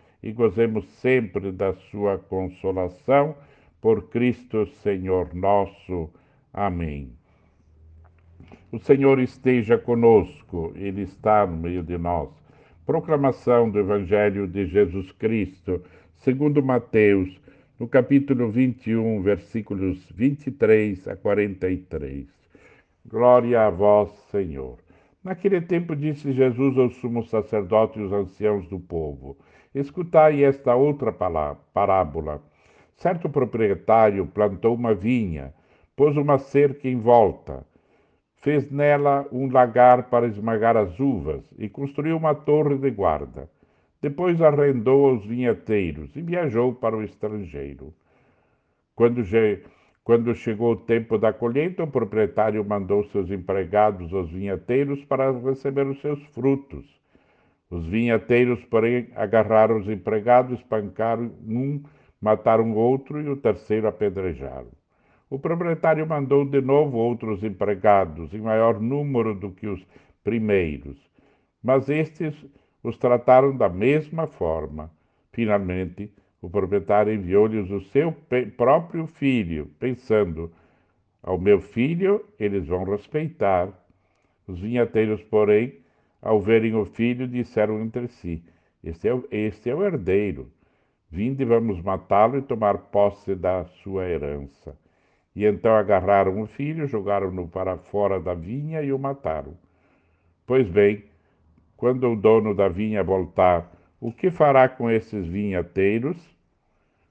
Speaker 1: e gozemos sempre da sua consolação, por Cristo Senhor nosso. Amém. O Senhor esteja conosco, Ele está no meio de nós. Proclamação do Evangelho de Jesus Cristo, segundo Mateus, no capítulo 21, versículos 23 a 43. Glória a vós, Senhor. Naquele tempo disse Jesus aos sumos sacerdotes e aos anciãos do povo: Escutai esta outra parábola. Certo proprietário plantou uma vinha, pôs uma cerca em volta fez nela um lagar para esmagar as uvas e construiu uma torre de guarda. Depois arrendou aos vinheteiros e viajou para o estrangeiro. Quando, quando chegou o tempo da colheita, o proprietário mandou seus empregados aos vinheteiros para receber os seus frutos. Os vinheteiros, porém, agarraram os empregados, espancaram um, mataram outro e o terceiro apedrejaram. O proprietário mandou de novo outros empregados, em maior número do que os primeiros, mas estes os trataram da mesma forma. Finalmente, o proprietário enviou-lhes o seu próprio filho, pensando: ao meu filho eles vão respeitar. Os vinhateiros, porém, ao verem o filho, disseram entre si: Este é, este é o herdeiro. Vinde, vamos matá-lo e tomar posse da sua herança. E então agarraram o filho, jogaram-no para fora da vinha e o mataram. Pois bem, quando o dono da vinha voltar, o que fará com esses vinhateiros?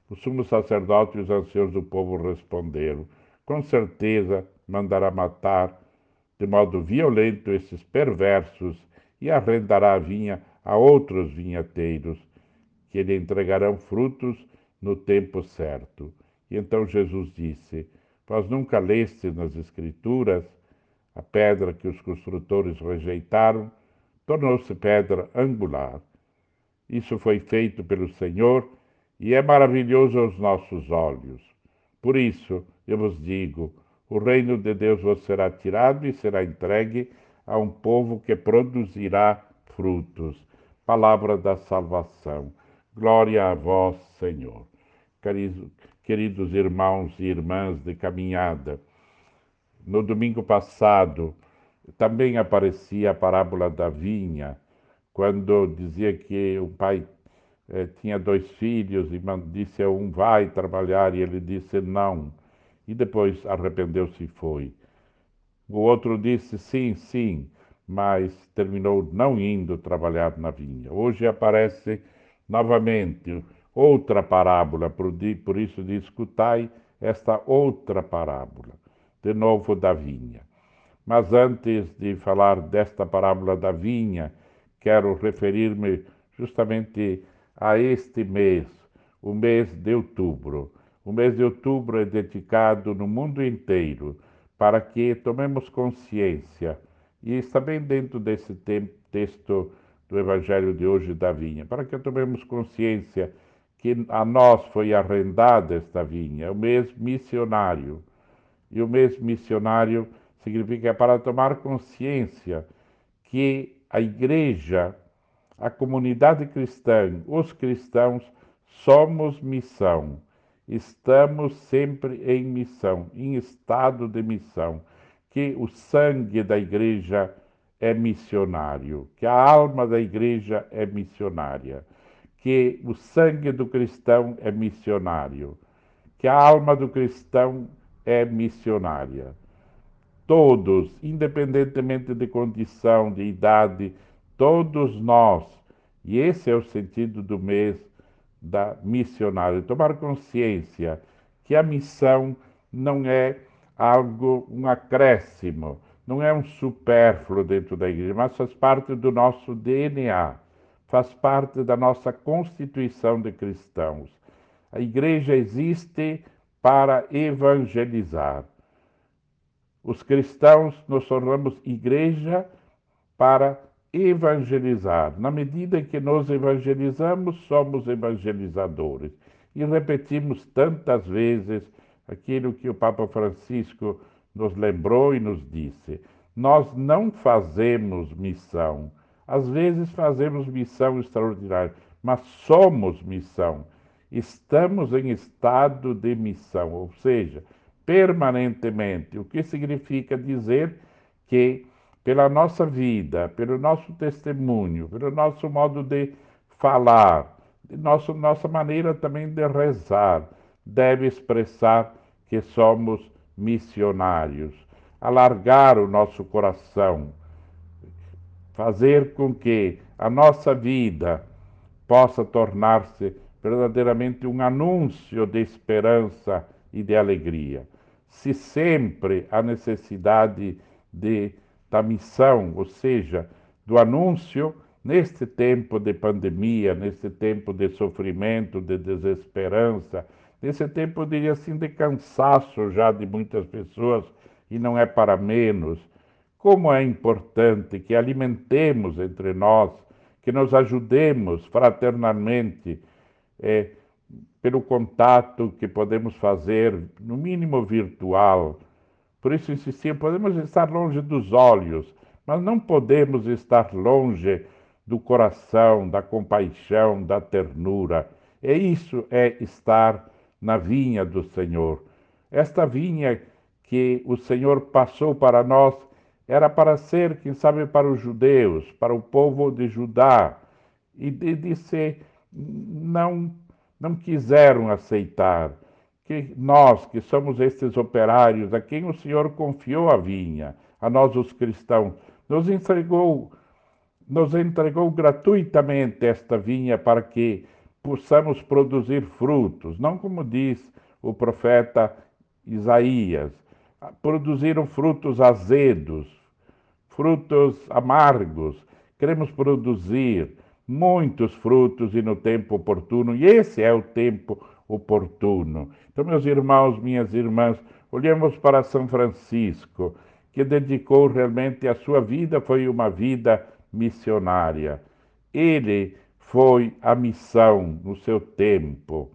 Speaker 1: O sumo sacerdote e os anciãos do povo responderam: Com certeza mandará matar de modo violento esses perversos e arrendará a vinha a outros vinhateiros, que lhe entregarão frutos no tempo certo. E então Jesus disse: Vós nunca leste nas Escrituras a pedra que os construtores rejeitaram, tornou-se pedra angular. Isso foi feito pelo Senhor e é maravilhoso aos nossos olhos. Por isso, eu vos digo: o reino de Deus vos será tirado e será entregue a um povo que produzirá frutos. Palavra da salvação. Glória a vós, Senhor. Queridos irmãos e irmãs de caminhada, no domingo passado também aparecia a parábola da vinha, quando dizia que o pai eh, tinha dois filhos e disse a um vai trabalhar e ele disse não e depois arrependeu-se e foi. O outro disse sim, sim, mas terminou não indo trabalhar na vinha. Hoje aparece novamente outra parábola, por isso de escutai esta outra parábola, de novo da vinha. Mas antes de falar desta parábola da vinha, quero referir-me justamente a este mês, o mês de outubro. O mês de outubro é dedicado no mundo inteiro para que tomemos consciência, e está bem dentro desse texto do Evangelho de hoje da vinha, para que tomemos consciência que a nós foi arrendada esta vinha, o mês missionário. E o mês missionário significa para tomar consciência que a igreja, a comunidade cristã, os cristãos, somos missão estamos sempre em missão, em estado de missão, que o sangue da igreja é missionário, que a alma da igreja é missionária, que o sangue do cristão é missionário, que a alma do cristão é missionária. Todos, independentemente de condição, de idade, todos nós, e esse é o sentido do mês da missionária, tomar consciência que a missão não é algo, um acréscimo, não é um supérfluo dentro da igreja, mas faz parte do nosso DNA, faz parte da nossa constituição de cristãos. A igreja existe para evangelizar. Os cristãos nos tornamos igreja para evangelizar. Na medida em que nos evangelizamos, somos evangelizadores. E repetimos tantas vezes aquilo que o Papa Francisco nos lembrou e nos disse: nós não fazemos missão. Às vezes fazemos missão extraordinária, mas somos missão. Estamos em estado de missão, ou seja, permanentemente, o que significa dizer que pela nossa vida, pelo nosso testemunho, pelo nosso modo de falar, nosso, nossa maneira também de rezar, deve expressar que somos missionários, alargar o nosso coração, fazer com que a nossa vida possa tornar-se verdadeiramente um anúncio de esperança e de alegria. Se sempre há necessidade de da missão, ou seja, do anúncio neste tempo de pandemia, neste tempo de sofrimento, de desesperança, nesse tempo, eu diria assim, de cansaço já de muitas pessoas, e não é para menos. Como é importante que alimentemos entre nós, que nos ajudemos fraternalmente, é, pelo contato que podemos fazer, no mínimo virtual, por isso insistia, podemos estar longe dos olhos, mas não podemos estar longe do coração, da compaixão, da ternura. E isso é estar na vinha do Senhor. Esta vinha que o Senhor passou para nós era para ser, quem sabe, para os judeus, para o povo de Judá. E disse, não, não quiseram aceitar que nós, que somos estes operários, a quem o Senhor confiou a vinha, a nós os cristãos, nos entregou nos entregou gratuitamente esta vinha para que possamos produzir frutos, não como diz o profeta Isaías, produziram frutos azedos, frutos amargos. Queremos produzir muitos frutos e no tempo oportuno, e esse é o tempo oportuno. Então, meus irmãos, minhas irmãs, olhemos para São Francisco, que dedicou realmente a sua vida, foi uma vida missionária. Ele foi a missão no seu tempo.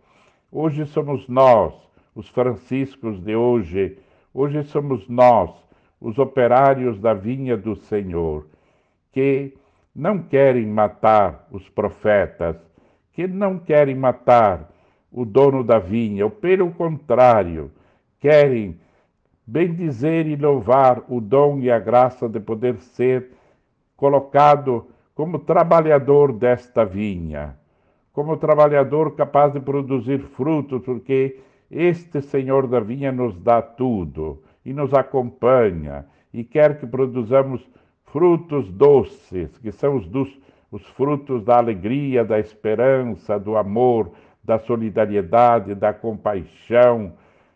Speaker 1: Hoje somos nós, os franciscos de hoje, hoje somos nós, os operários da vinha do Senhor, que não querem matar os profetas, que não querem matar o dono da vinha, ou pelo contrário, querem bendizer e louvar o dom e a graça de poder ser colocado como trabalhador desta vinha, como trabalhador capaz de produzir frutos, porque este Senhor da vinha nos dá tudo e nos acompanha e quer que produzamos frutos doces, que são os, dos, os frutos da alegria, da esperança, do amor, da solidariedade, da compaixão,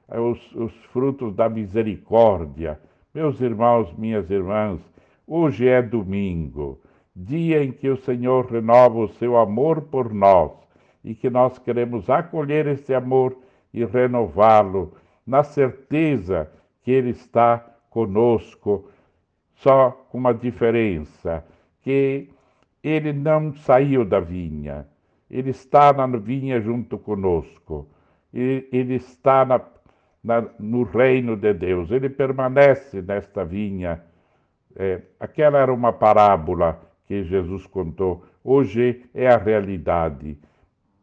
Speaker 1: os, os frutos da misericórdia. Meus irmãos, minhas irmãs, hoje é domingo, dia em que o Senhor renova o seu amor por nós e que nós queremos acolher esse amor e renová-lo na certeza que Ele está conosco só com uma diferença, que ele não saiu da vinha, ele está na vinha junto conosco, ele está na, na, no reino de Deus, ele permanece nesta vinha. É, aquela era uma parábola que Jesus contou, hoje é a realidade.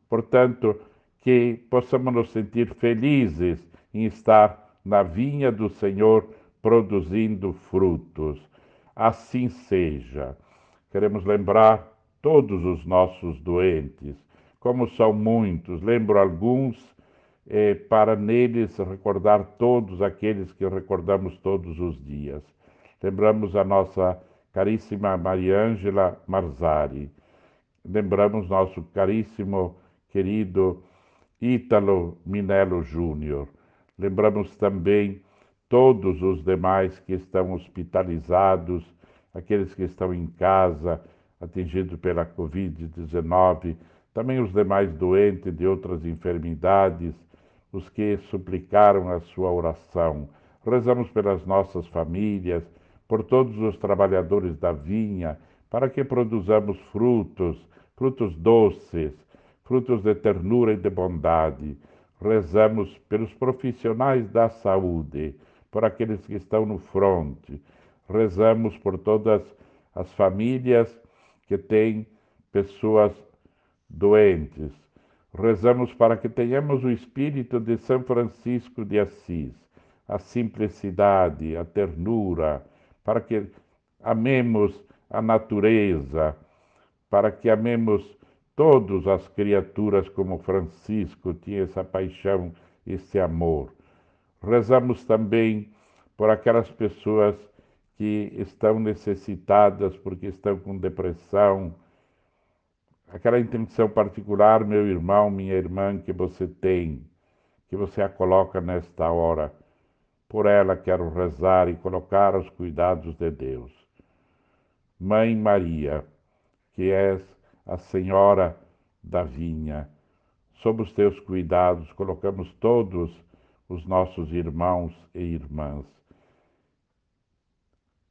Speaker 1: Portanto, que possamos nos sentir felizes em estar na vinha do Senhor produzindo frutos. Assim seja. Queremos lembrar todos os nossos doentes, como são muitos, lembro alguns, eh, para neles recordar todos aqueles que recordamos todos os dias. Lembramos a nossa caríssima Maria Ângela Marzari, lembramos nosso caríssimo querido Ítalo Minello Júnior, lembramos também todos os demais que estão hospitalizados, aqueles que estão em casa, atingidos pela Covid-19, também os demais doentes de outras enfermidades, os que suplicaram a sua oração. Rezamos pelas nossas famílias, por todos os trabalhadores da vinha, para que produzamos frutos, frutos doces, frutos de ternura e de bondade. Rezamos pelos profissionais da saúde, por aqueles que estão no fronte. Rezamos por todas as famílias que têm pessoas doentes. Rezamos para que tenhamos o espírito de São Francisco de Assis, a simplicidade, a ternura, para que amemos a natureza, para que amemos todas as criaturas como Francisco tinha essa paixão, esse amor. Rezamos também por aquelas pessoas que estão necessitadas porque estão com depressão. Aquela intenção particular, meu irmão, minha irmã, que você tem, que você a coloca nesta hora. Por ela quero rezar e colocar aos cuidados de Deus. Mãe Maria, que és a Senhora da vinha, sob os teus cuidados colocamos todos os nossos irmãos e irmãs.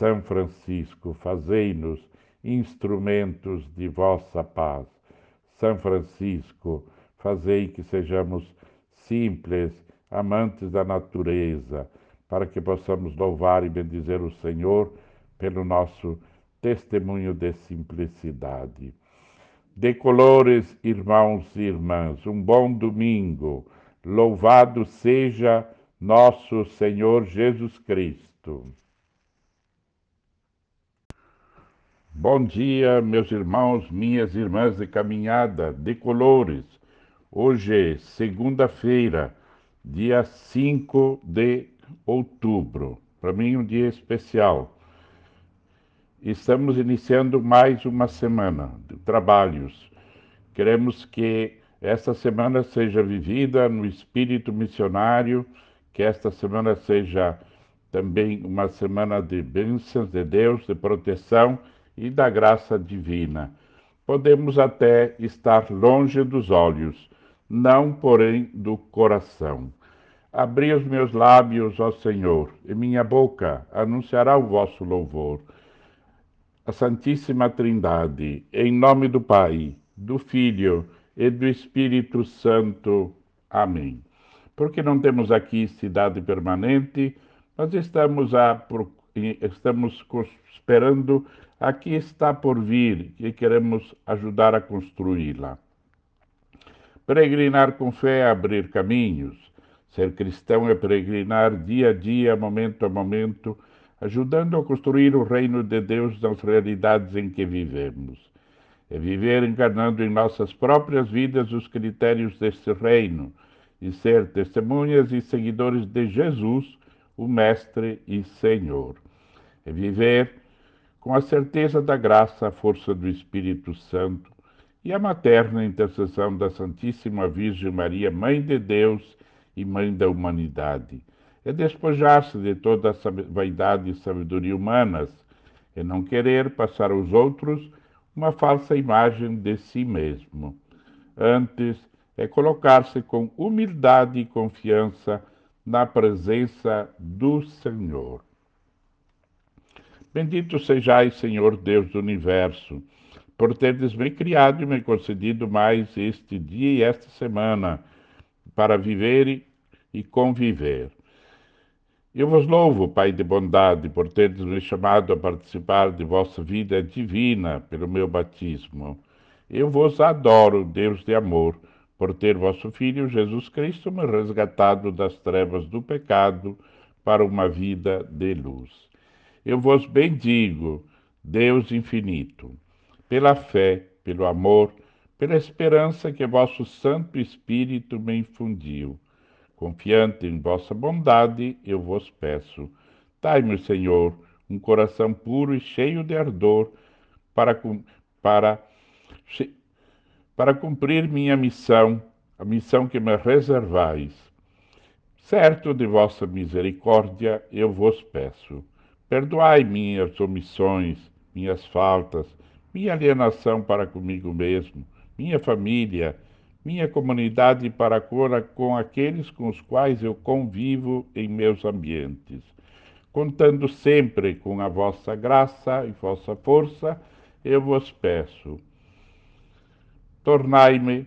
Speaker 1: São Francisco, fazei-nos instrumentos de vossa paz. São Francisco, fazei que sejamos simples, amantes da natureza, para que possamos louvar e bendizer o Senhor pelo nosso testemunho de simplicidade. De colores, irmãos e irmãs, um bom domingo. Louvado seja nosso Senhor Jesus Cristo. Bom dia, meus irmãos, minhas irmãs de caminhada, de colores. Hoje, segunda-feira, dia 5 de outubro. Para mim, um dia especial. Estamos iniciando mais uma semana de trabalhos. Queremos que esta semana seja vivida no espírito missionário, que esta semana seja também uma semana de bênçãos de Deus, de proteção e da graça divina. Podemos até estar longe dos olhos, não, porém, do coração. Abri os meus lábios, ó Senhor, e minha boca anunciará o vosso louvor a Santíssima Trindade, em nome do Pai, do Filho e do Espírito Santo. Amém. Porque não temos aqui cidade permanente, mas estamos, a, estamos esperando a que está por vir e queremos ajudar a construí-la. Peregrinar com fé é abrir caminhos. Ser cristão é peregrinar dia a dia, momento a momento, ajudando a construir o reino de Deus nas realidades em que vivemos. É viver encarnando em nossas próprias vidas os critérios deste reino e ser testemunhas e seguidores de Jesus, o Mestre e Senhor. É viver com a certeza da graça, a força do Espírito Santo e a materna intercessão da Santíssima Virgem Maria, Mãe de Deus e Mãe da humanidade é despojar-se de toda a vaidade e sabedoria humanas, e não querer passar aos outros uma falsa imagem de si mesmo. Antes, é colocar-se com humildade e confiança na presença do Senhor. Bendito sejais, Senhor Deus do universo, por teres me criado e me concedido mais este dia e esta semana para viver e conviver. Eu vos louvo, Pai de bondade, por teres me chamado a participar de vossa vida divina pelo meu batismo. Eu vos adoro, Deus de amor, por ter vosso Filho Jesus Cristo me resgatado das trevas do pecado para uma vida de luz. Eu vos bendigo, Deus infinito, pela fé, pelo amor, pela esperança que vosso Santo Espírito me infundiu Confiante em vossa bondade, eu vos peço. Dai-me, Senhor, um coração puro e cheio de ardor para, para, para cumprir minha missão, a missão que me reservais. Certo de vossa misericórdia, eu vos peço. Perdoai minhas omissões, minhas faltas, minha alienação para comigo mesmo, minha família, minha comunidade para com aqueles com os quais eu convivo em meus ambientes. Contando sempre com a vossa graça e vossa força, eu vos peço. Tornai-me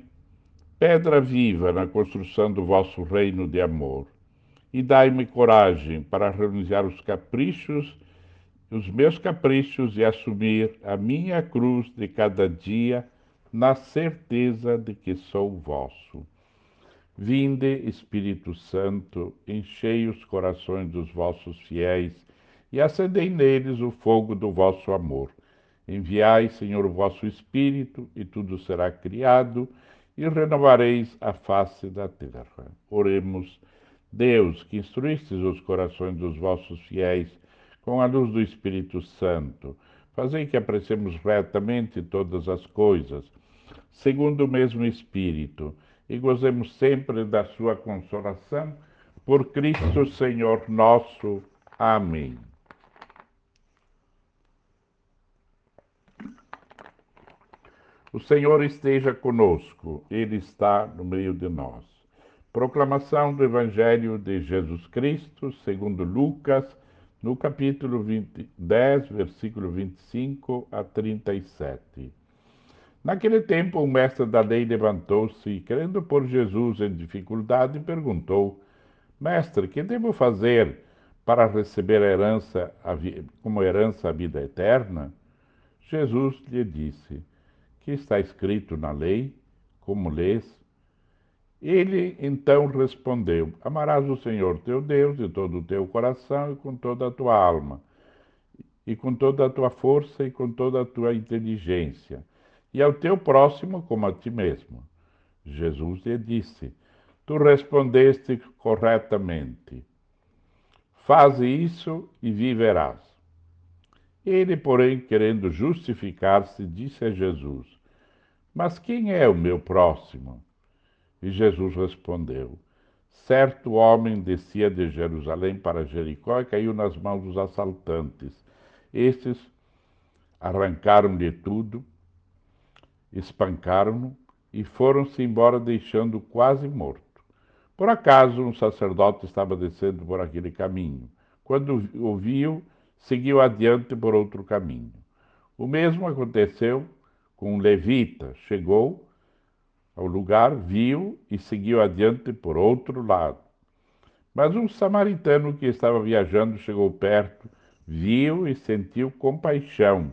Speaker 1: pedra viva na construção do vosso reino de amor e dai-me coragem para renunciar os caprichos, os meus caprichos e assumir a minha cruz de cada dia na certeza de que sou vosso. Vinde, Espírito Santo, enchei os corações dos vossos fiéis e acendei neles o fogo do vosso amor. Enviai, Senhor, o vosso Espírito, e tudo será criado, e renovareis a face da terra. Oremos. Deus, que instruístes os corações dos vossos fiéis com a luz do Espírito Santo, fazei que apreciemos retamente todas as coisas segundo o mesmo Espírito, e gozemos sempre da sua consolação. Por Cristo Senhor nosso. Amém. O Senhor esteja conosco, Ele está no meio de nós. Proclamação do Evangelho de Jesus Cristo, segundo Lucas, no capítulo 20, 10, versículo 25 a 37. Naquele tempo, o mestre da lei levantou-se e, querendo pôr Jesus em dificuldade, perguntou: Mestre, que devo fazer para receber a herança, como herança a vida eterna? Jesus lhe disse: que está escrito na lei, como lês? Ele então respondeu: Amarás o Senhor teu Deus de todo o teu coração e com toda a tua alma, e com toda a tua força e com toda a tua inteligência, e ao teu próximo como a ti mesmo. Jesus lhe disse: Tu respondeste corretamente. Faze isso e viverás. Ele, porém, querendo justificar-se, disse a Jesus: Mas quem é o meu próximo? E Jesus respondeu: Certo homem descia de Jerusalém para Jericó e caiu nas mãos dos assaltantes. Estes arrancaram-lhe tudo, espancaram-no e foram-se embora, deixando-o quase morto. Por acaso, um sacerdote estava descendo por aquele caminho. Quando o viu, seguiu adiante por outro caminho. O mesmo aconteceu com um levita. Chegou ao lugar, viu e seguiu adiante por outro lado. Mas um samaritano que estava viajando chegou perto, viu e sentiu compaixão.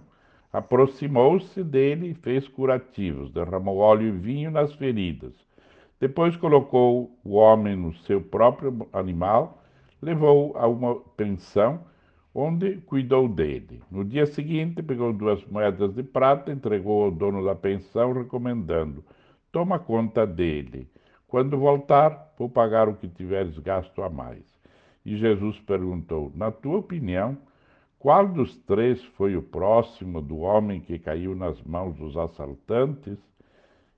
Speaker 1: Aproximou-se dele e fez curativos, derramou óleo e vinho nas feridas. Depois colocou o homem no seu próprio animal, levou-o a uma pensão onde cuidou dele. No dia seguinte, pegou duas moedas de prata, entregou ao dono da pensão, recomendando: Toma conta dele. Quando voltar, vou pagar o que tiveres gasto a mais. E Jesus perguntou: Na tua opinião, qual dos três foi o próximo do homem que caiu nas mãos dos assaltantes?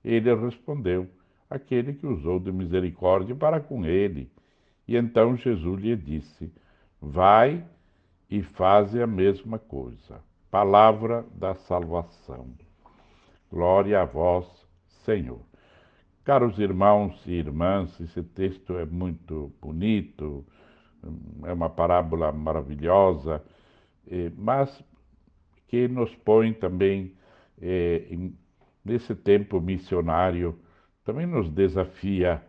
Speaker 1: Ele respondeu: Aquele que usou de misericórdia para com ele. E então Jesus lhe disse: Vai e fazem a mesma coisa. Palavra da salvação. Glória a vós, Senhor. Caros irmãos e irmãs, esse texto é muito bonito, é uma parábola maravilhosa, eh, mas que nos põe também, eh, nesse tempo missionário, também nos desafia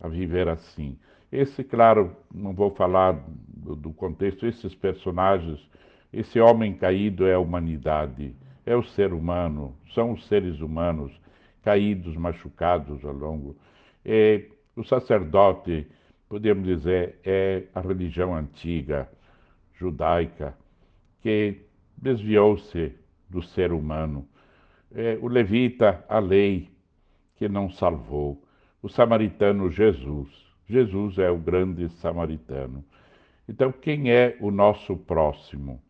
Speaker 1: a viver assim. Esse, claro, não vou falar do, do contexto, esses personagens, esse homem caído é a humanidade, é o ser humano, são os seres humanos caídos, machucados ao longo. É, o sacerdote, podemos dizer, é a religião antiga, judaica, que desviou-se do ser humano. É, o levita, a lei, que não salvou. O samaritano, Jesus Jesus é o grande samaritano. Então, quem é o nosso próximo?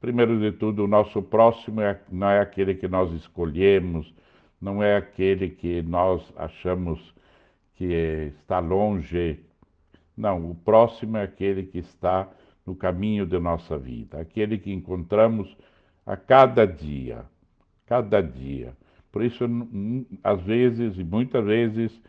Speaker 1: Primeiro de tudo, o nosso próximo é, não é aquele que nós escolhemos, não é aquele que nós achamos que está longe. Não, o próximo é aquele que está no caminho da nossa vida, aquele que encontramos a cada dia, cada dia. Por isso, às vezes e muitas vezes,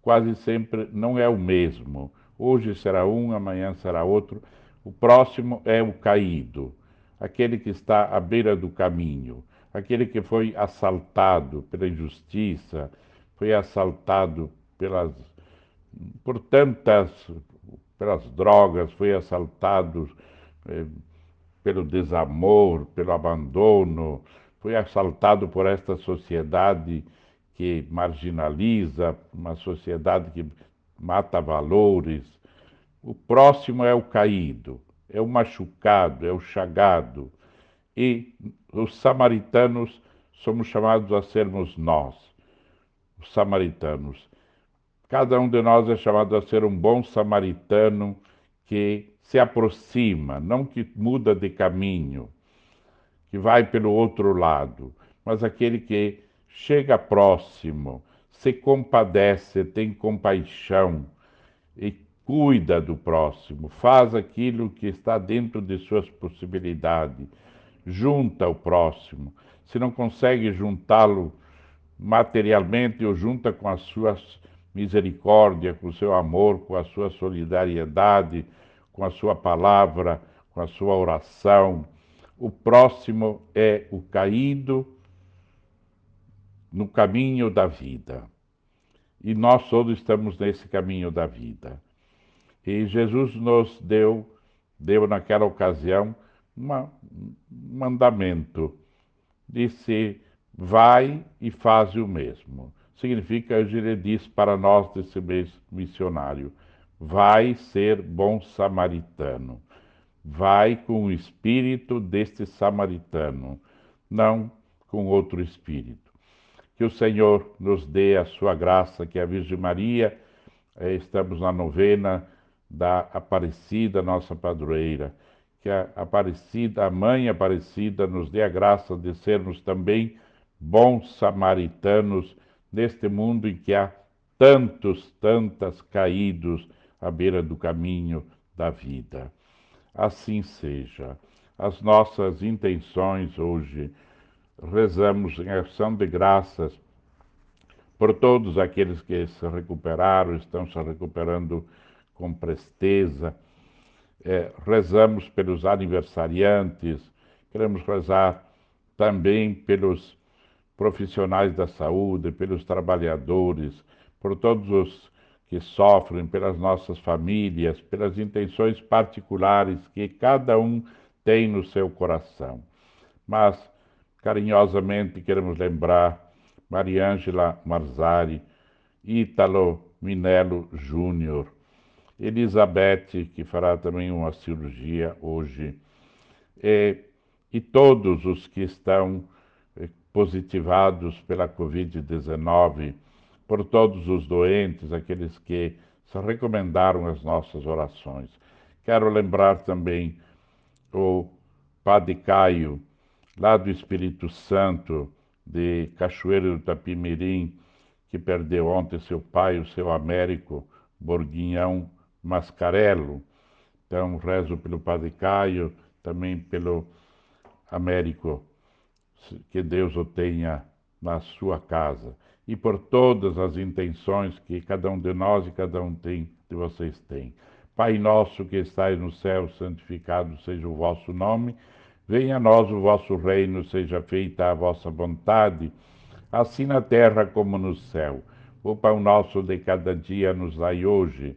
Speaker 1: quase sempre não é o mesmo. Hoje será um, amanhã será outro. O próximo é o caído, aquele que está à beira do caminho, aquele que foi assaltado pela injustiça, foi assaltado pelas por tantas pelas drogas, foi assaltado eh, pelo desamor, pelo abandono, foi assaltado por esta sociedade que marginaliza, uma sociedade que mata valores. O próximo é o caído, é o machucado, é o chagado. E os samaritanos somos chamados a sermos nós, os samaritanos. Cada um de nós é chamado a ser um bom samaritano que se aproxima, não que muda de caminho, que vai pelo outro lado, mas aquele que chega próximo, se compadece, tem compaixão e cuida do próximo, faz aquilo que está dentro de suas possibilidades, junta o próximo. Se não consegue juntá-lo materialmente o junta com a sua misericórdia, com o seu amor, com a sua solidariedade, com a sua palavra, com a sua oração. O próximo é o caído no caminho da vida. E nós todos estamos nesse caminho da vida. E Jesus nos deu, deu naquela ocasião, uma, um mandamento. Disse: vai e faz o mesmo. Significa, ele diz para nós desse mês missionário: vai ser bom samaritano. Vai com o espírito deste samaritano, não com outro espírito. Que o Senhor nos dê a sua graça, que a Virgem Maria, eh, estamos na novena da Aparecida, nossa padroeira, que a Aparecida, a Mãe Aparecida, nos dê a graça de sermos também bons samaritanos neste mundo em que há tantos, tantas caídos à beira do caminho da vida. Assim seja. As nossas intenções hoje rezamos em ação de graças por todos aqueles que se recuperaram, estão se recuperando com presteza. É, rezamos pelos aniversariantes, queremos rezar também pelos profissionais da saúde, pelos trabalhadores, por todos os que sofrem, pelas nossas famílias, pelas intenções particulares que cada um tem no seu coração. Mas Carinhosamente queremos lembrar Mariângela Marzari, Ítalo Minello Júnior, Elizabeth, que fará também uma cirurgia hoje, e, e todos os que estão eh, positivados pela Covid-19, por todos os doentes, aqueles que se recomendaram as nossas orações. Quero lembrar também o Padre Caio, lá do Espírito Santo, de Cachoeiro do Tapimirim, que perdeu ontem seu pai, o seu Américo Borguinhão Mascarello. Então, rezo pelo Padre Caio, também pelo Américo, que Deus o tenha na sua casa. E por todas as intenções que cada um de nós e cada um tem, de vocês tem. Pai nosso que estais no céu, santificado seja o vosso nome. Venha a nós o vosso reino, seja feita a vossa vontade, assim na terra como no céu. O pão nosso de cada dia nos dai hoje.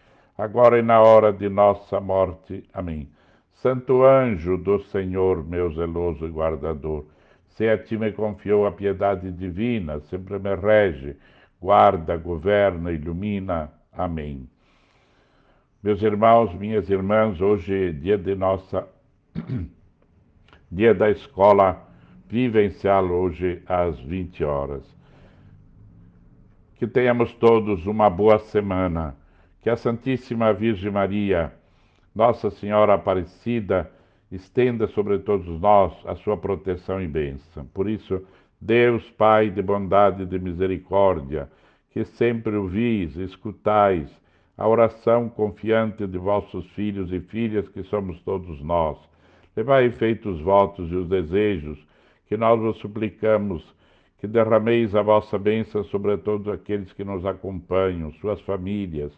Speaker 1: agora e na hora de nossa morte. Amém. Santo anjo do Senhor, meu zeloso guardador, se a ti me confiou a piedade divina, sempre me rege, guarda, governa, ilumina. Amém. Meus irmãos, minhas irmãs, hoje é dia de nossa dia da escola vivencial hoje às 20 horas. Que tenhamos todos uma boa semana. Que a Santíssima Virgem Maria, Nossa Senhora Aparecida, estenda sobre todos nós a sua proteção e bênção. Por isso, Deus, Pai de bondade e de misericórdia, que sempre ouvis, escutais a oração confiante de vossos filhos e filhas, que somos todos nós Levai feitos os votos e os desejos, que nós vos suplicamos, que derrameis a vossa bênção sobre todos aqueles que nos acompanham, suas famílias,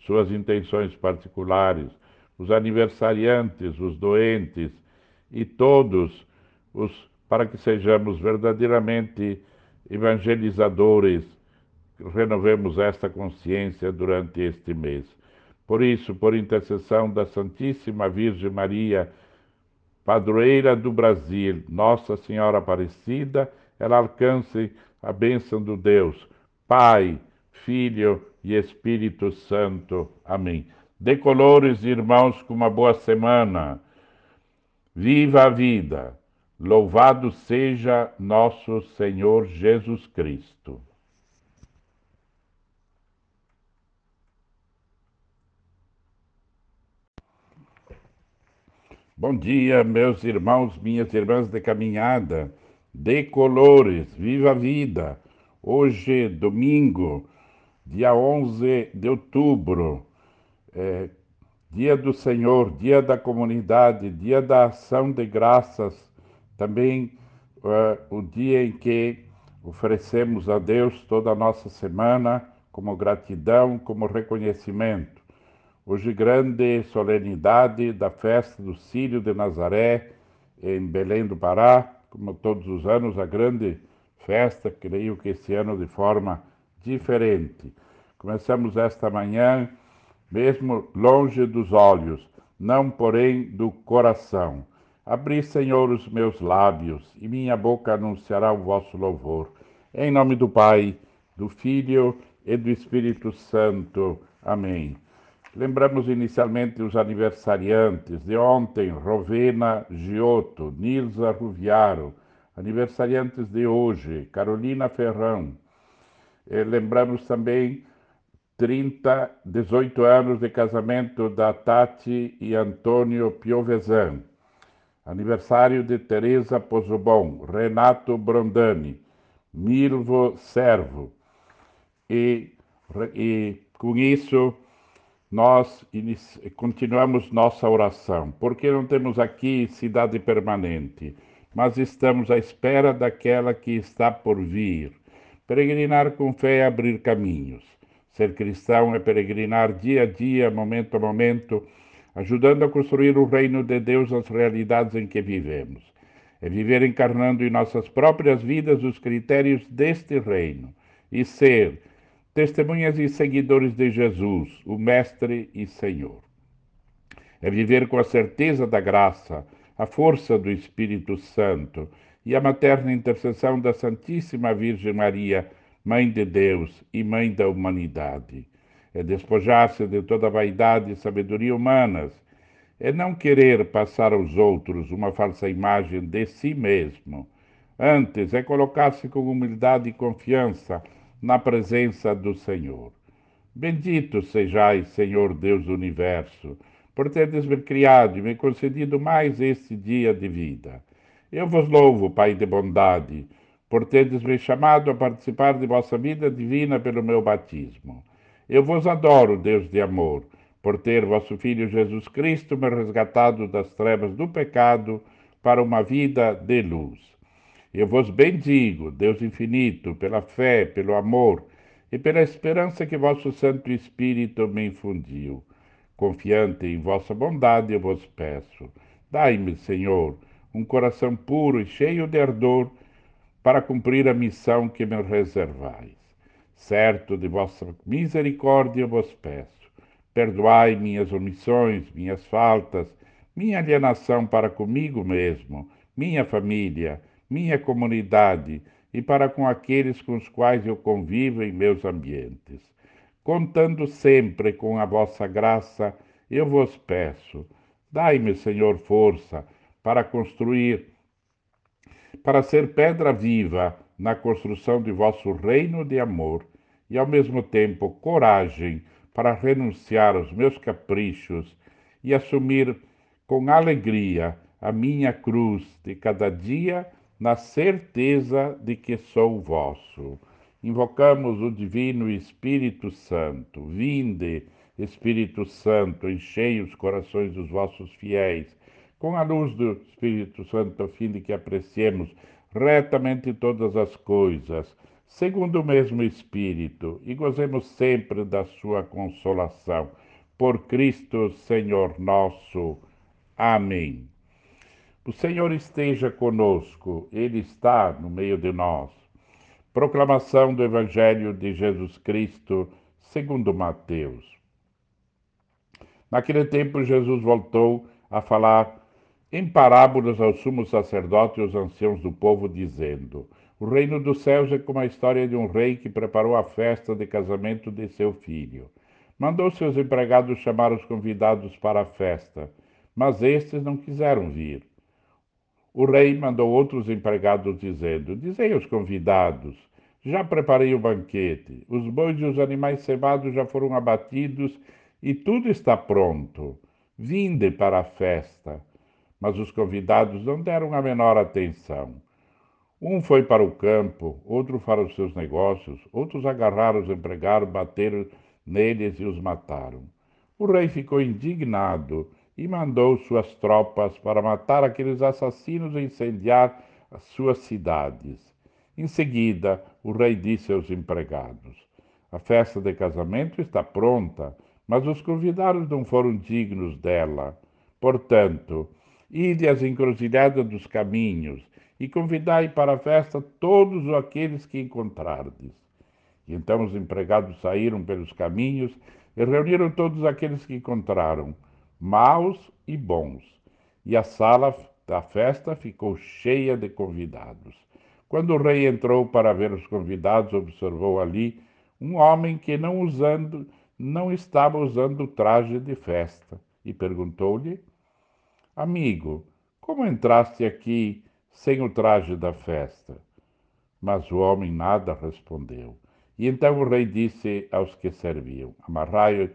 Speaker 1: suas intenções particulares, os aniversariantes, os doentes e todos os para que sejamos verdadeiramente evangelizadores, renovemos esta consciência durante este mês. Por isso, por intercessão da Santíssima Virgem Maria, padroeira do Brasil, Nossa Senhora Aparecida, ela alcance a bênção do Deus, Pai, Filho e Espírito Santo. Amém. Dê colores, irmãos, com uma boa semana. Viva a vida. Louvado seja nosso Senhor Jesus Cristo. Bom dia, meus irmãos, minhas irmãs de caminhada, de colores, viva a vida! Hoje, domingo, dia 11 de outubro, é, dia do Senhor, dia da comunidade, dia da ação de graças, também é, o dia em que oferecemos a Deus toda a nossa semana como gratidão, como reconhecimento. Hoje, grande solenidade da festa do Círio de Nazaré, em Belém do Pará, como todos os anos, a grande festa, creio que esse ano de forma diferente. Começamos esta manhã, mesmo longe dos olhos, não porém do coração. Abri, Senhor, os meus lábios, e minha boca anunciará o vosso louvor. Em nome do Pai, do Filho e do Espírito Santo. Amém. Lembramos inicialmente os aniversariantes de ontem, Rovena Giotto, Nilza Ruviaro, aniversariantes de hoje, Carolina Ferrão. E lembramos também 30, 18 anos de casamento da Tati e Antônio Piovesan. Aniversário de Teresa Pozobon, Renato Brondani, Milvo Servo. E, e com isso nós continuamos nossa oração, porque não temos aqui cidade permanente, mas estamos à espera daquela que está por vir. Peregrinar com fé é abrir caminhos. Ser cristão é peregrinar dia a dia, momento a momento, ajudando a construir o reino de Deus nas realidades em que vivemos. É viver encarnando em nossas próprias vidas os critérios deste reino e ser testemunhas e seguidores de Jesus, o Mestre e Senhor. É viver com a certeza da graça, a força do Espírito Santo e a materna intercessão da Santíssima Virgem Maria, Mãe de Deus e Mãe da humanidade. É despojar-se de toda vaidade e sabedoria humanas. É não querer passar aos outros uma falsa imagem de si mesmo. Antes, é colocar-se com humildade e confiança na presença do Senhor. Bendito sejais, Senhor Deus do universo, por teres me criado e me concedido mais este dia de vida. Eu vos louvo, Pai de bondade, por teres me chamado a participar de vossa vida divina pelo meu batismo. Eu vos adoro, Deus de amor, por ter vosso Filho Jesus Cristo me resgatado das trevas do pecado para uma vida de luz. Eu vos bendigo, Deus infinito, pela fé, pelo amor e pela esperança que vosso Santo Espírito me infundiu. Confiante em vossa bondade, eu vos peço. Dai-me, Senhor, um coração puro e cheio de ardor para cumprir a missão que me reservais. Certo de vossa misericórdia, vos peço. Perdoai minhas omissões, minhas faltas, minha alienação para comigo mesmo, minha família minha comunidade e para com aqueles com os quais eu convivo em meus ambientes. Contando sempre com a vossa graça, eu vos peço, dai-me, Senhor, força para construir, para ser pedra viva na construção de vosso reino de amor e, ao mesmo tempo, coragem para renunciar aos meus caprichos e assumir com alegria a minha cruz de cada dia na certeza de que sou vosso. Invocamos o Divino Espírito Santo. Vinde, Espírito Santo, enchei os corações dos vossos fiéis, com a luz do Espírito Santo, a fim de que apreciemos retamente todas as coisas, segundo o mesmo Espírito, e gozemos sempre da sua consolação. Por Cristo, Senhor nosso. Amém. O Senhor esteja conosco, Ele está no meio de nós. Proclamação do Evangelho de Jesus Cristo, segundo Mateus. Naquele tempo, Jesus voltou a falar em parábolas aos sumos sacerdotes e aos anciãos do povo, dizendo: O reino dos céus é como a história de um rei que preparou a festa de casamento de seu filho. Mandou seus empregados chamar os convidados para a festa, mas estes não quiseram vir. O rei mandou outros empregados, dizendo: Dizei aos convidados: Já preparei o banquete, os bois e os animais cebados já foram abatidos e tudo está pronto. Vinde para a festa. Mas os convidados não deram a menor atenção. Um foi para o campo, outro para os seus negócios, outros agarraram os empregados, bateram neles e os mataram. O rei ficou indignado e mandou suas tropas para matar aqueles assassinos e incendiar as suas cidades. Em seguida, o rei disse aos empregados: A festa de casamento está pronta, mas os convidados não foram dignos dela. Portanto, ide às encruzilhadas dos caminhos e convidai para a festa todos aqueles que encontrardes. E então os empregados saíram pelos caminhos e reuniram todos aqueles que encontraram, maus e bons. E a sala da festa ficou cheia de convidados. Quando o rei entrou para ver os convidados, observou ali um homem que não usando, não estava usando o traje de festa e perguntou-lhe: Amigo, como entraste aqui sem o traje da festa? Mas o homem nada respondeu. E então o rei disse aos que serviam: Amarrai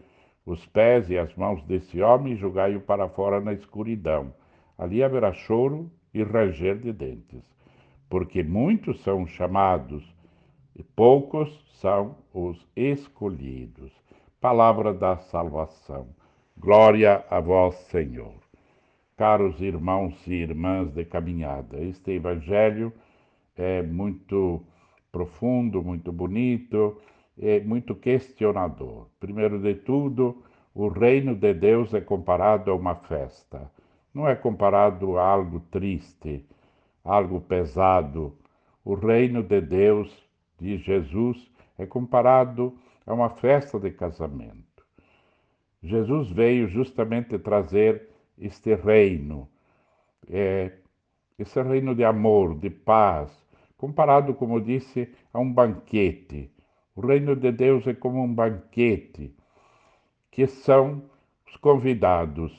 Speaker 1: os pés e as mãos desse homem e julgai-o para fora na escuridão. Ali haverá choro e ranger de dentes, porque muitos são chamados e poucos são os escolhidos. Palavra da salvação. Glória a vós, Senhor. Caros irmãos e irmãs de caminhada, este evangelho é muito profundo, muito bonito, é muito questionador. Primeiro de tudo, o reino de Deus é comparado a uma festa. Não é comparado a algo triste, algo pesado. O reino de Deus, de Jesus, é comparado a uma festa de casamento. Jesus veio justamente trazer este reino, é, esse reino de amor, de paz, comparado, como disse, a um banquete. O reino de Deus é como um banquete, que são os convidados.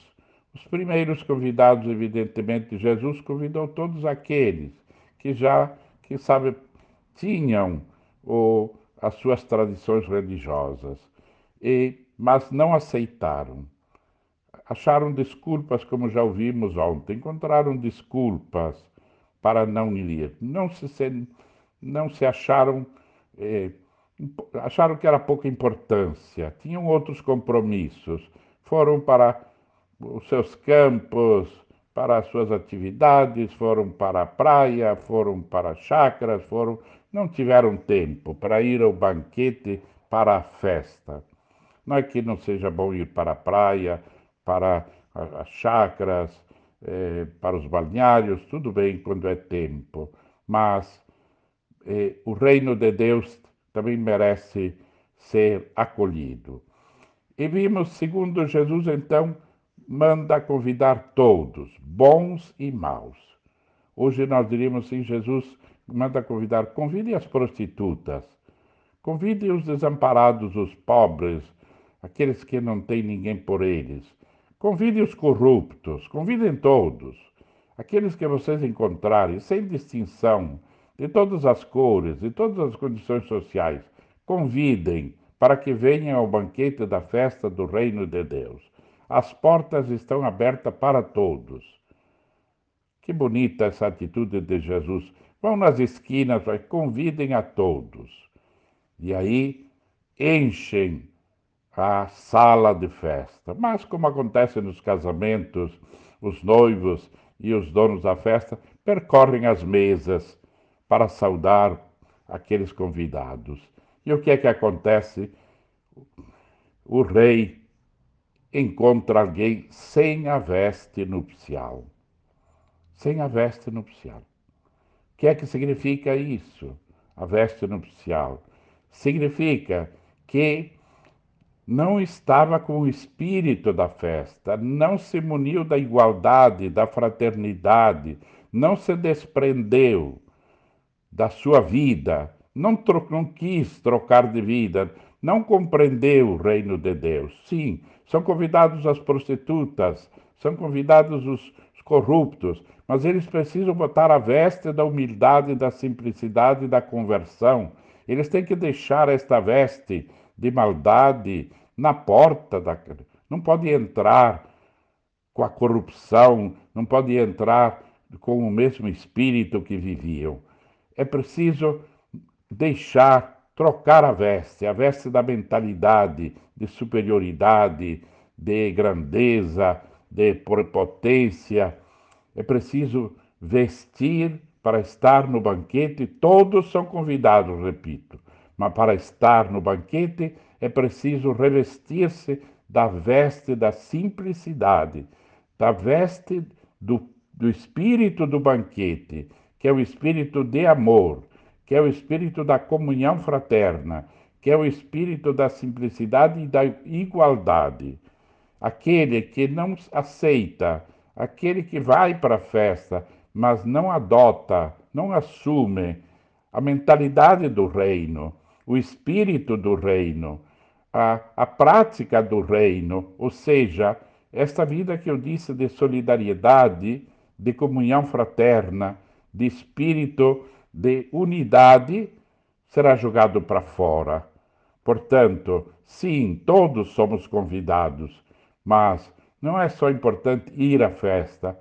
Speaker 1: Os primeiros convidados, evidentemente, Jesus convidou todos aqueles que já, que sabe, tinham o, as suas tradições religiosas, e, mas não aceitaram acharam desculpas, como já ouvimos ontem, encontraram desculpas para não ir. Não se, não se acharam, eh, acharam que era pouca importância, tinham outros compromissos, foram para os seus campos, para as suas atividades, foram para a praia, foram para chácaras, foram, não tiveram tempo para ir ao banquete, para a festa. Não é que não seja bom ir para a praia, para as chácaras, eh, para os balneários, tudo bem quando é tempo, mas eh, o reino de Deus também merece ser acolhido. E vimos, segundo Jesus, então, manda convidar todos, bons e maus. Hoje nós diríamos assim: Jesus manda convidar, convide as prostitutas, convide os desamparados, os pobres, aqueles que não têm ninguém por eles, Convide os corruptos, convidem todos, aqueles que vocês encontrarem, sem distinção, de todas as cores, de todas as condições sociais, convidem para que venham ao banquete da festa do Reino de Deus. As portas estão abertas para todos. Que bonita essa atitude de Jesus. Vão nas esquinas, convidem a todos. E aí enchem a sala de festa. Mas, como acontece nos casamentos, os noivos e os donos da festa percorrem as mesas para saudar aqueles convidados. E o que é que acontece? O rei encontra alguém sem a veste nupcial. Sem a veste nupcial. O que é que significa isso? A veste nupcial. Significa que não estava com o espírito da festa, não se muniu da igualdade, da fraternidade, não se desprendeu da sua vida, não, não quis trocar de vida, não compreendeu o reino de Deus. Sim, são convidados as prostitutas, são convidados os, os corruptos, mas eles precisam botar a veste da humildade, da simplicidade, da conversão. Eles têm que deixar esta veste de maldade na porta da. Não pode entrar com a corrupção, não podem entrar com o mesmo espírito que viviam. É preciso deixar, trocar a veste, a veste da mentalidade de superioridade, de grandeza, de prepotência. É preciso vestir para estar no banquete. Todos são convidados, repito, mas para estar no banquete é preciso revestir-se da veste da simplicidade, da veste do, do espírito do banquete, que é o espírito de amor, que é o espírito da comunhão fraterna, que é o espírito da simplicidade e da igualdade. Aquele que não aceita, aquele que vai para a festa, mas não adota, não assume a mentalidade do reino, o espírito do reino, a, a prática do reino, ou seja, esta vida que eu disse de solidariedade, de comunhão fraterna, de espírito de unidade, será jogado para fora. Portanto, sim, todos somos convidados, mas não é só importante ir à festa,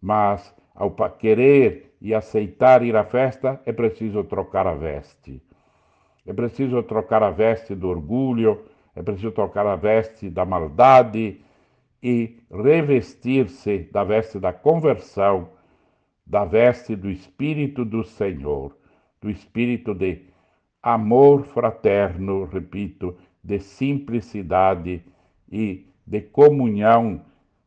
Speaker 1: mas ao querer e aceitar ir à festa, é preciso trocar a veste. É preciso trocar a veste do orgulho, é preciso trocar a veste da maldade e revestir-se da veste da conversão, da veste do Espírito do Senhor, do Espírito de amor fraterno, repito, de simplicidade e de comunhão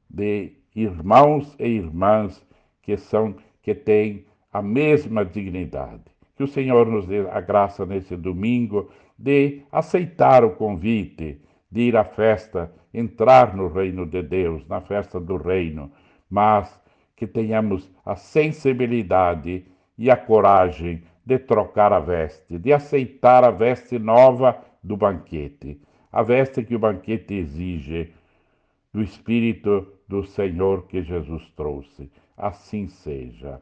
Speaker 1: de irmãos e irmãs que são que têm a mesma dignidade. Que o Senhor nos dê a graça nesse domingo de aceitar o convite de ir à festa, entrar no reino de Deus, na festa do reino, mas que tenhamos a sensibilidade e a coragem de trocar a veste, de aceitar a veste nova do banquete, a veste que o banquete exige, do Espírito do Senhor que Jesus trouxe. Assim seja.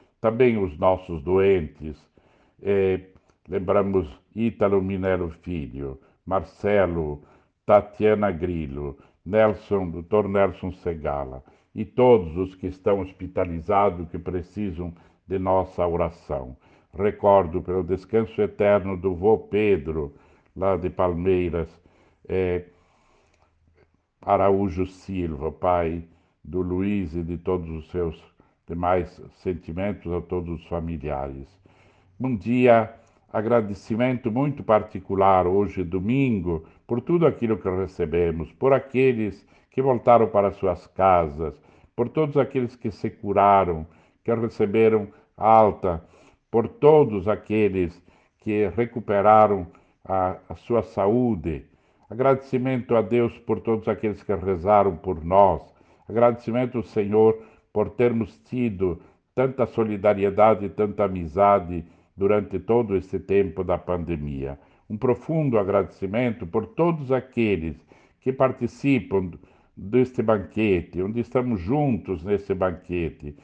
Speaker 1: também os nossos doentes, eh, lembramos Ítalo Minero Filho, Marcelo, Tatiana Grillo, Nelson, Dr. Nelson Segala e todos os que estão hospitalizados que precisam de nossa oração. Recordo pelo descanso eterno do vô Pedro, lá de Palmeiras, eh, Araújo Silva, pai do Luiz e de todos os seus demais sentimentos a todos os familiares. Um dia, agradecimento muito particular hoje, domingo, por tudo aquilo que recebemos, por aqueles que voltaram para suas casas, por todos aqueles que se curaram, que receberam alta, por todos aqueles que recuperaram a, a sua saúde, Agradecimento a Deus por todos aqueles que rezaram por nós. Agradecimento ao Senhor por termos tido tanta solidariedade e tanta amizade durante todo esse tempo da pandemia. Um profundo agradecimento por todos aqueles que participam deste banquete, onde estamos juntos nesse banquete.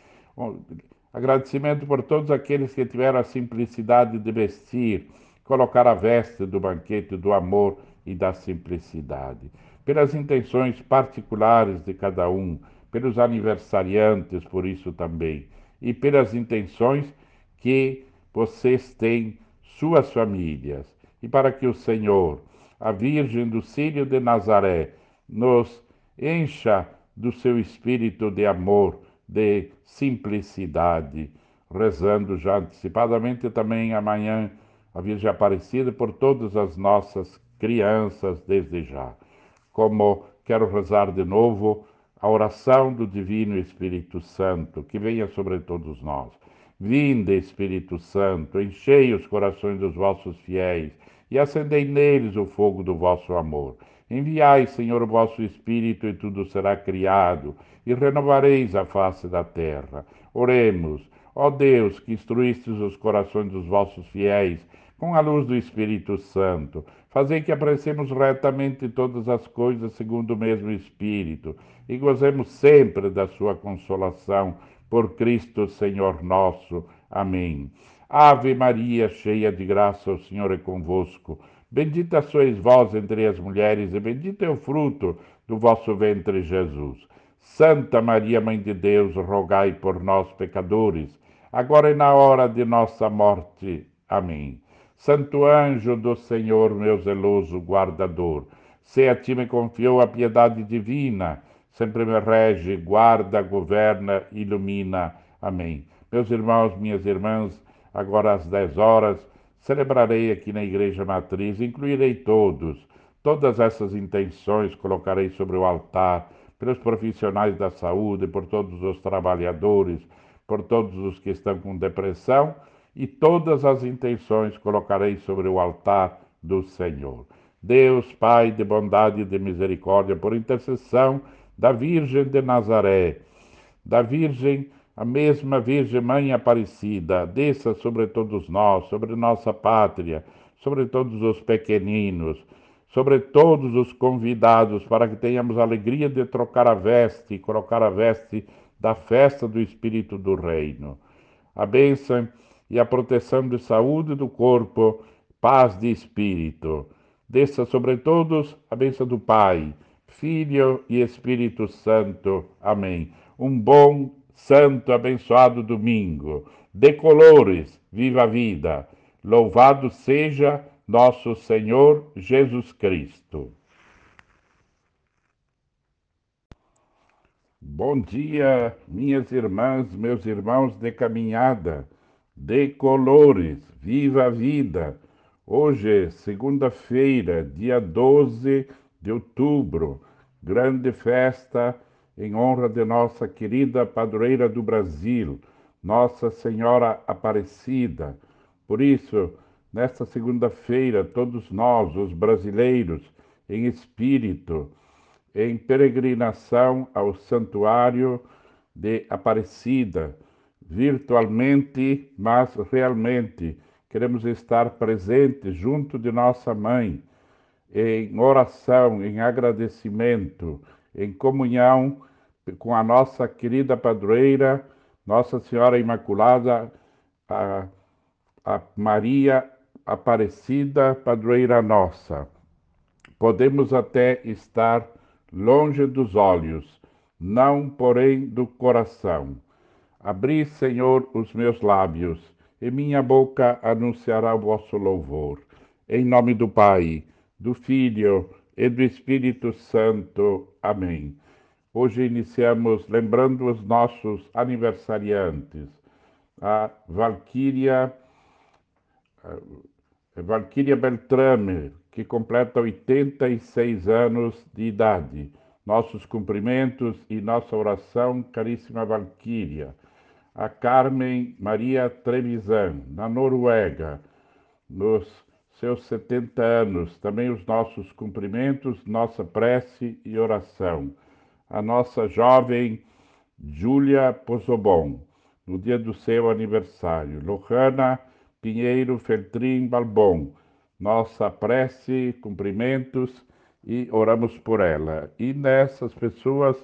Speaker 1: Agradecimento por todos aqueles que tiveram a simplicidade de vestir, colocar a veste do banquete do amor e da simplicidade, pelas intenções particulares de cada um, pelos aniversariantes, por isso também, e pelas intenções que vocês têm, suas famílias, e para que o Senhor, a Virgem do Círio de Nazaré, nos encha do seu espírito de amor, de simplicidade, rezando já antecipadamente também amanhã a Virgem Aparecida por todas as nossas crianças desde já. Como quero rezar de novo a oração do Divino Espírito Santo, que venha sobre todos nós. Vinde, Espírito Santo, enchei os corações dos vossos fiéis e acendei neles o fogo do vosso amor. Enviai, Senhor, o vosso Espírito, e tudo será criado, e renovareis a face da terra. Oremos. Ó Deus, que instruístes os corações dos vossos fiéis com a luz do Espírito Santo, fazei que apreciemos retamente todas as coisas segundo o mesmo Espírito, e gozemos sempre da sua consolação. Por Cristo, Senhor nosso. Amém. Ave Maria, cheia de graça, o Senhor é convosco. Bendita sois vós entre as mulheres, e bendito é o fruto do vosso ventre, Jesus. Santa Maria, Mãe de Deus, rogai por nós, pecadores, agora e na hora de nossa morte. Amém. Santo anjo do Senhor, meu zeloso guardador, se a ti me confiou a piedade divina, sempre me rege, guarda, governa, ilumina. Amém. Meus irmãos, minhas irmãs, agora às dez horas, Celebrarei aqui na Igreja Matriz, incluirei todos. Todas essas intenções colocarei sobre o altar, pelos profissionais da saúde, por todos os trabalhadores, por todos os que estão com depressão, e todas as intenções colocarei sobre o altar do Senhor. Deus, Pai de bondade e de misericórdia, por intercessão da Virgem de Nazaré, da Virgem a mesma Virgem Mãe Aparecida desça sobre todos nós, sobre nossa pátria, sobre todos os pequeninos, sobre todos os convidados, para que tenhamos alegria de trocar a veste colocar a veste da festa do Espírito do Reino. A bênção e a proteção de saúde do corpo, paz de espírito. Desça sobre todos a bênção do Pai, Filho e Espírito Santo. Amém. Um bom santo abençoado domingo, de colores, viva a vida. Louvado seja nosso Senhor Jesus Cristo. Bom dia, minhas irmãs, meus irmãos de caminhada, de colores, viva a vida. Hoje, segunda-feira, dia 12 de outubro, grande festa em honra de nossa querida padroeira do Brasil, Nossa Senhora Aparecida. Por isso, nesta segunda-feira, todos nós, os brasileiros, em espírito, em peregrinação ao santuário de Aparecida, virtualmente, mas realmente, queremos estar presentes junto de nossa mãe, em oração, em agradecimento, em comunhão com a nossa querida padroeira, Nossa Senhora Imaculada, a, a Maria Aparecida, padroeira nossa. Podemos até estar longe dos olhos, não, porém, do coração. Abri, Senhor, os meus lábios, e minha boca anunciará o vosso louvor. Em nome do Pai, do Filho e do Espírito Santo. Amém. Hoje iniciamos lembrando os nossos aniversariantes. A Valquíria, Valquíria Beltrame, que completa 86 anos de idade. Nossos cumprimentos e nossa oração, caríssima Valquíria. A Carmen Maria Trevisan, na Noruega, nos seus 70 anos. Também os nossos cumprimentos, nossa prece e oração a nossa jovem Júlia Pozobon, no dia do seu aniversário. Lohana Pinheiro Feltrin Balbon, nossa prece, cumprimentos e oramos por ela. E nessas pessoas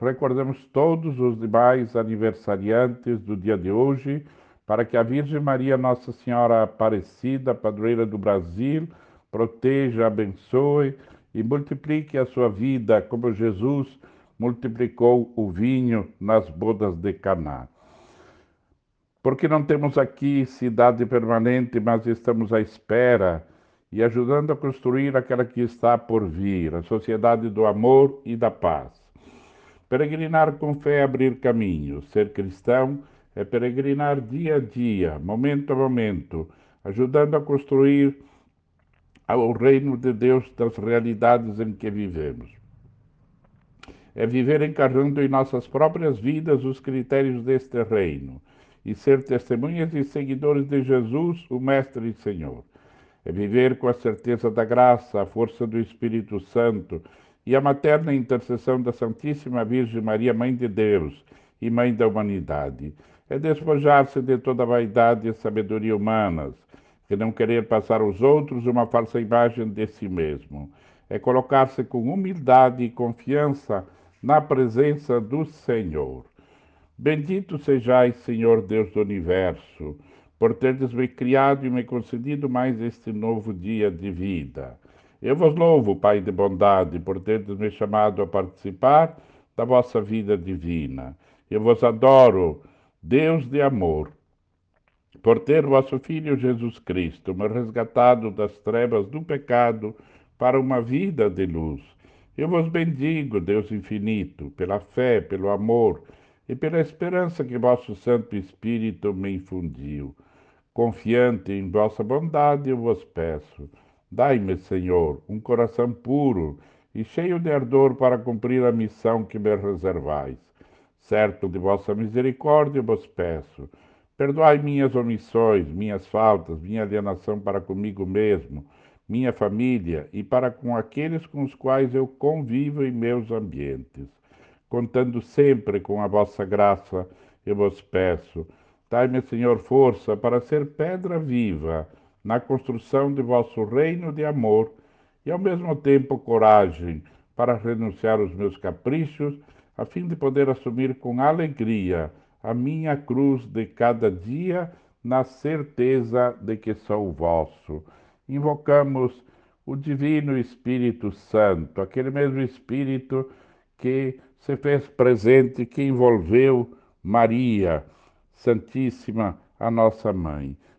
Speaker 1: recordamos todos os demais aniversariantes do dia de hoje, para que a Virgem Maria, Nossa Senhora Aparecida, padroeira do Brasil, proteja, abençoe e multiplique a sua vida como Jesus multiplicou o vinho nas bodas de Caná. Porque não temos aqui cidade permanente, mas estamos à espera e ajudando a construir aquela que está por vir, a sociedade do amor e da paz. Peregrinar com fé é abrir caminhos. Ser cristão é peregrinar dia a dia, momento a momento, ajudando a construir o reino de Deus das realidades em que vivemos é viver encarnando em nossas próprias vidas os critérios deste reino e ser testemunhas e seguidores de Jesus, o Mestre e Senhor. É viver com a certeza da graça, a força do Espírito Santo e a materna intercessão da Santíssima Virgem Maria, Mãe de Deus e Mãe da humanidade. É despojar-se de toda vaidade e sabedoria humanas, e não querer passar aos outros uma falsa imagem de si mesmo. É colocar-se com humildade e confiança na presença do Senhor. Bendito sejais, Senhor Deus do universo, por teres me criado e me concedido mais este novo dia de vida. Eu vos louvo, Pai de bondade, por teres me chamado a participar da vossa vida divina. Eu vos adoro, Deus de amor, por ter vosso Filho Jesus Cristo me resgatado das trevas do pecado para uma vida de luz. Eu vos bendigo, Deus infinito, pela fé, pelo amor, e pela esperança que vosso Santo Espírito me infundiu. Confiante em vossa bondade, eu vos peço. Dai-me, Senhor, um coração puro e cheio de ardor para cumprir a missão que me reservais. Certo de vossa misericórdia, vos peço. Perdoai minhas omissões, minhas faltas, minha alienação para comigo mesmo, minha família e para com aqueles com os quais eu convivo em meus ambientes contando sempre com a vossa graça, eu vos peço. Dai-me, Senhor, força para ser pedra viva na construção de vosso reino de amor e, ao mesmo tempo, coragem para renunciar aos meus caprichos, a fim de poder assumir com alegria a minha cruz de cada dia, na certeza de que sou vosso. Invocamos o Divino Espírito Santo, aquele mesmo Espírito que se fez presente, que envolveu Maria Santíssima, a nossa mãe.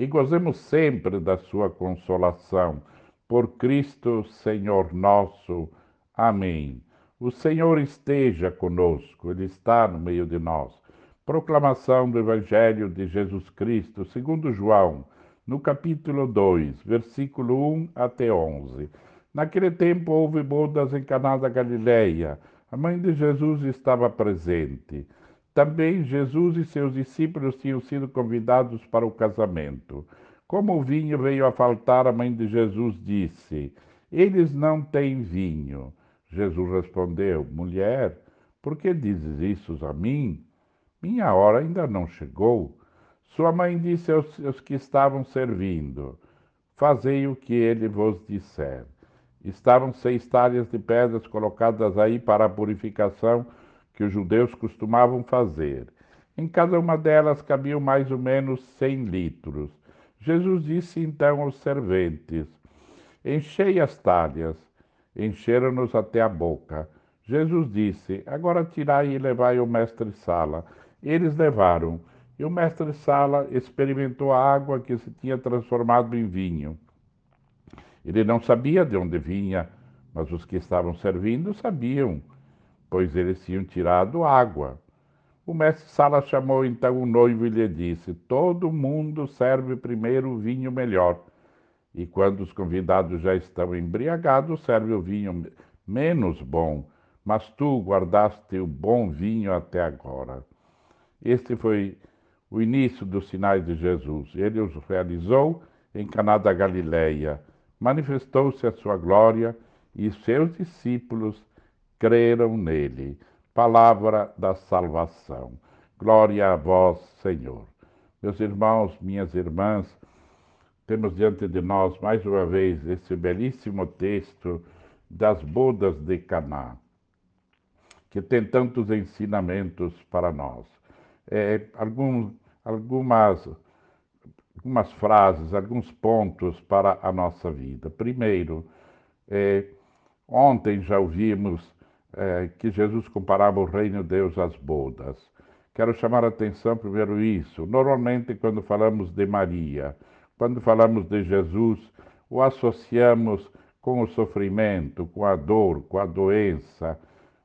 Speaker 1: e gozemos sempre da sua consolação. Por Cristo, Senhor nosso. Amém. O Senhor esteja conosco, Ele está no meio de nós. Proclamação do Evangelho de Jesus Cristo, segundo João, no capítulo 2, versículo 1 até 11. Naquele tempo houve bodas em Caná da Galileia. A mãe de Jesus estava presente. Também Jesus e seus discípulos tinham sido convidados para o casamento. Como o vinho veio a faltar, a mãe de Jesus disse: Eles não têm vinho. Jesus respondeu: Mulher, por que dizes isso a mim? Minha hora ainda não chegou. Sua mãe disse aos, aos que estavam servindo: Fazei o que ele vos disser. Estavam seis talhas de pedras colocadas aí para a purificação que os judeus costumavam fazer. Em cada uma delas cabiam mais ou menos cem litros. Jesus disse então aos serventes: Enchei as talhas. Encheram-nos até a boca. Jesus disse: Agora tirai e levai ao mestre-sala. Eles levaram, e o mestre-sala experimentou a água que se tinha transformado em vinho. Ele não sabia de onde vinha, mas os que estavam servindo sabiam, pois eles tinham tirado água. O mestre Sala chamou então o noivo e lhe disse: Todo mundo serve primeiro o vinho melhor, e quando os convidados já estão embriagados, serve o vinho menos bom, mas tu guardaste o bom vinho até agora. Este foi o início dos sinais de Jesus. Ele os realizou em Caná da Galileia manifestou-se a sua glória e seus discípulos creram nele. Palavra da salvação. Glória a vós, Senhor. Meus irmãos, minhas irmãs, temos diante de nós mais uma vez esse belíssimo texto das bodas de Caná, que tem tantos ensinamentos para nós. É, algum, algumas algumas frases, alguns pontos para a nossa vida. Primeiro, é, ontem já ouvimos é, que Jesus comparava o reino de Deus às bodas. Quero chamar a atenção primeiro isso. Normalmente, quando falamos de Maria, quando falamos de Jesus, o associamos com o sofrimento, com a dor, com a doença.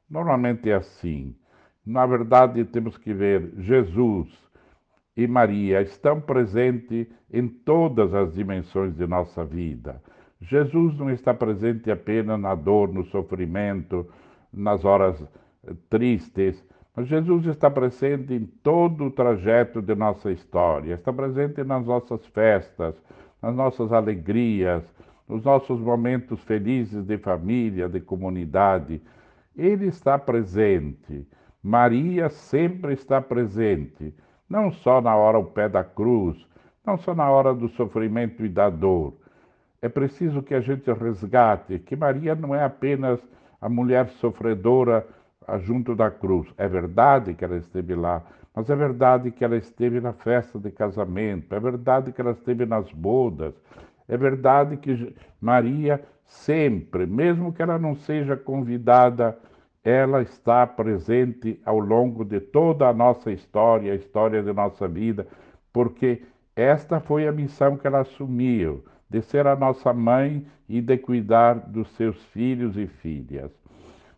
Speaker 1: Normalmente é assim. Na verdade, temos que ver Jesus e Maria estão presentes em todas as dimensões de nossa vida. Jesus não está presente apenas na dor, no sofrimento, nas horas tristes, mas Jesus está presente em todo o trajeto de nossa história, está presente nas nossas festas, nas nossas alegrias, nos nossos momentos felizes de família, de comunidade. Ele está presente. Maria sempre está presente, não só na hora ao pé da cruz, não só na hora do sofrimento e da dor. É preciso que a gente resgate que Maria não é apenas a mulher sofredora junto da cruz. É verdade que ela esteve lá, mas é verdade que ela esteve na festa de casamento, é verdade que ela esteve nas bodas, é verdade que Maria sempre, mesmo que ela não seja convidada, ela está presente ao longo de toda a nossa história, a história de nossa vida, porque esta foi a missão que ela assumiu, de ser a nossa mãe e de cuidar dos seus filhos e filhas.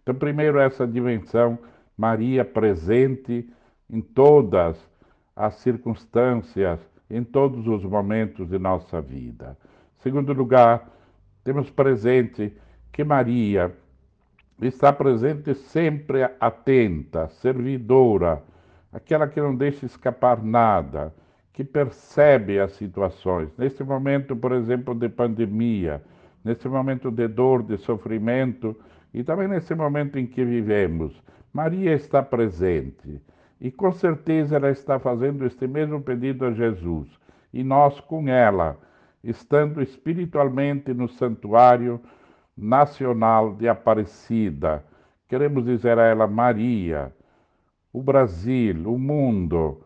Speaker 1: Então, primeiro, essa dimensão, Maria presente em todas as circunstâncias, em todos os momentos de nossa vida. Segundo lugar, temos presente que Maria está presente sempre atenta, servidora, aquela que não deixa escapar nada, que percebe as situações. Neste momento, por exemplo, de pandemia, nesse momento de dor, de sofrimento, e também nesse momento em que vivemos, Maria está presente e com certeza ela está fazendo este mesmo pedido a Jesus. E nós com ela, estando espiritualmente no santuário nacional de Aparecida, queremos dizer a ela: Maria, o Brasil, o mundo,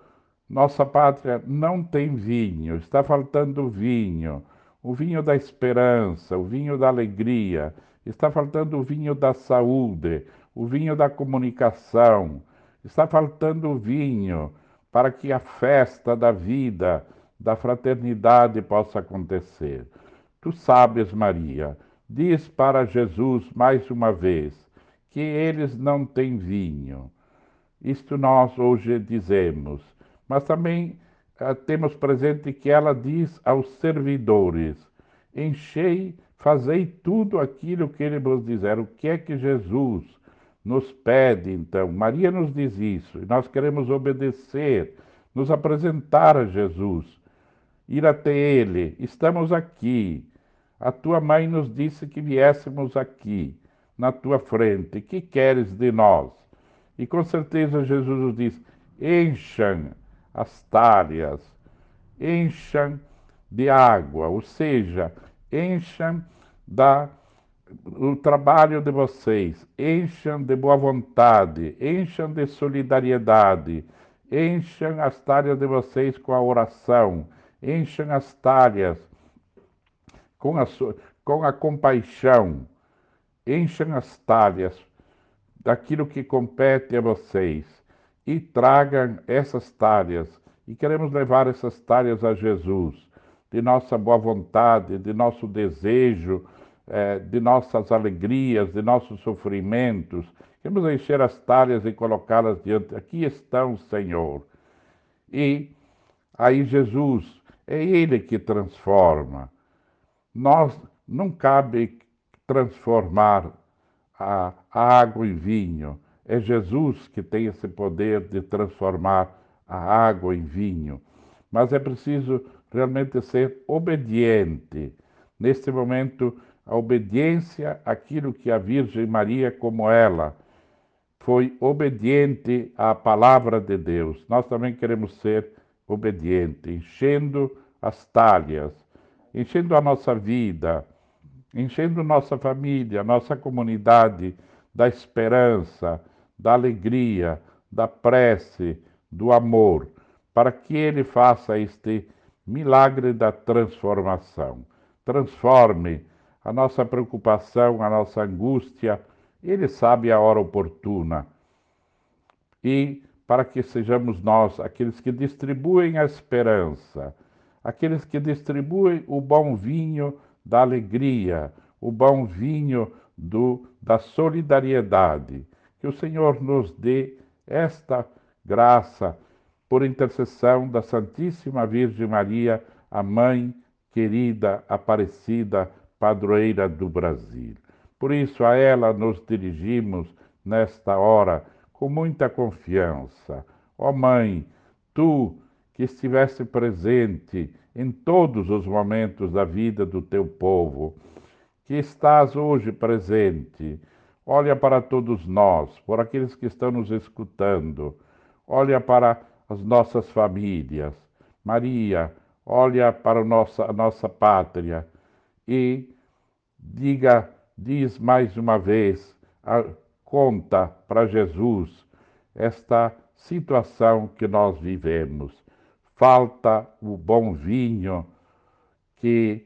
Speaker 1: nossa pátria não tem vinho, está faltando vinho, o vinho da esperança, o vinho da alegria está faltando o vinho da saúde, o vinho da comunicação, está faltando o vinho para que a festa da vida, da fraternidade possa acontecer. Tu sabes, Maria, diz para Jesus mais uma vez que eles não têm vinho. Isto nós hoje dizemos, mas também uh, temos presente que ela diz aos servidores: enchei Fazei tudo aquilo que ele vos disser. O que é que Jesus nos pede, então? Maria nos diz isso, e nós queremos obedecer, nos apresentar a Jesus, ir até ele. Estamos aqui. A tua mãe nos disse que viéssemos aqui, na tua frente. Que queres de nós? E com certeza Jesus nos diz: encham as talhas, encham de água, ou seja, encham da o trabalho de vocês, encham de boa vontade, encham de solidariedade, encham as talhas de vocês com a oração, encham as talhas com a, com a compaixão, encham as talhas daquilo que compete a vocês e tragam essas talhas. E queremos levar essas talhas a Jesus de nossa boa vontade, de nosso desejo, eh, de nossas alegrias, de nossos sofrimentos. Queremos encher as talhas e colocá-las diante. Aqui estão, Senhor. E aí Jesus, é Ele que transforma. Nós não cabe transformar a água em vinho. É Jesus que tem esse poder de transformar a água em vinho. Mas é preciso realmente ser obediente. Neste momento, a obediência àquilo que a Virgem Maria, como ela, foi obediente à palavra de Deus. Nós também queremos ser obedientes, enchendo as talhas, enchendo a nossa vida, enchendo nossa família, nossa comunidade da esperança, da alegria, da prece, do amor, para que Ele faça este milagre da transformação. Transforme a nossa preocupação, a nossa angústia, Ele sabe a hora oportuna. E para que sejamos nós aqueles que distribuem a esperança, aqueles que distribuem o bom vinho da alegria, o bom vinho do, da solidariedade. Que o Senhor nos dê esta graça por intercessão da Santíssima Virgem Maria, a mãe querida, aparecida, padroeira do Brasil. Por isso a ela nos dirigimos nesta hora com muita confiança. Ó oh, Mãe, tu que estivesse presente em todos os momentos da vida do teu povo, que estás hoje presente, olha para todos nós, por aqueles que estão nos escutando, olha para as nossas famílias. Maria, olha para a nossa, a nossa pátria e diga, diz mais uma vez, a, conta para Jesus esta situação que nós vivemos. Falta o bom vinho que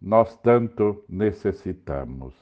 Speaker 1: nós tanto necessitamos.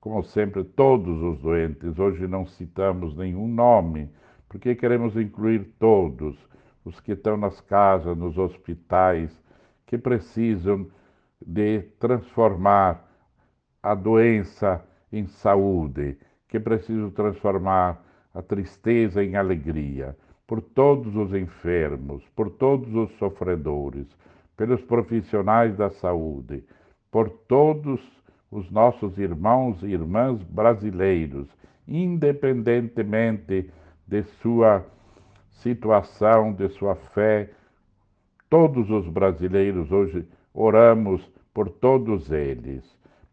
Speaker 1: como sempre, todos os doentes. Hoje não citamos nenhum nome, porque queremos incluir todos, os que estão nas casas, nos hospitais, que precisam de transformar a doença em saúde, que precisam transformar a tristeza em alegria, por todos os enfermos, por todos os sofredores, pelos profissionais da saúde, por todos os nossos irmãos e irmãs brasileiros, independentemente de sua situação, de sua fé. Todos os brasileiros hoje oramos por todos eles.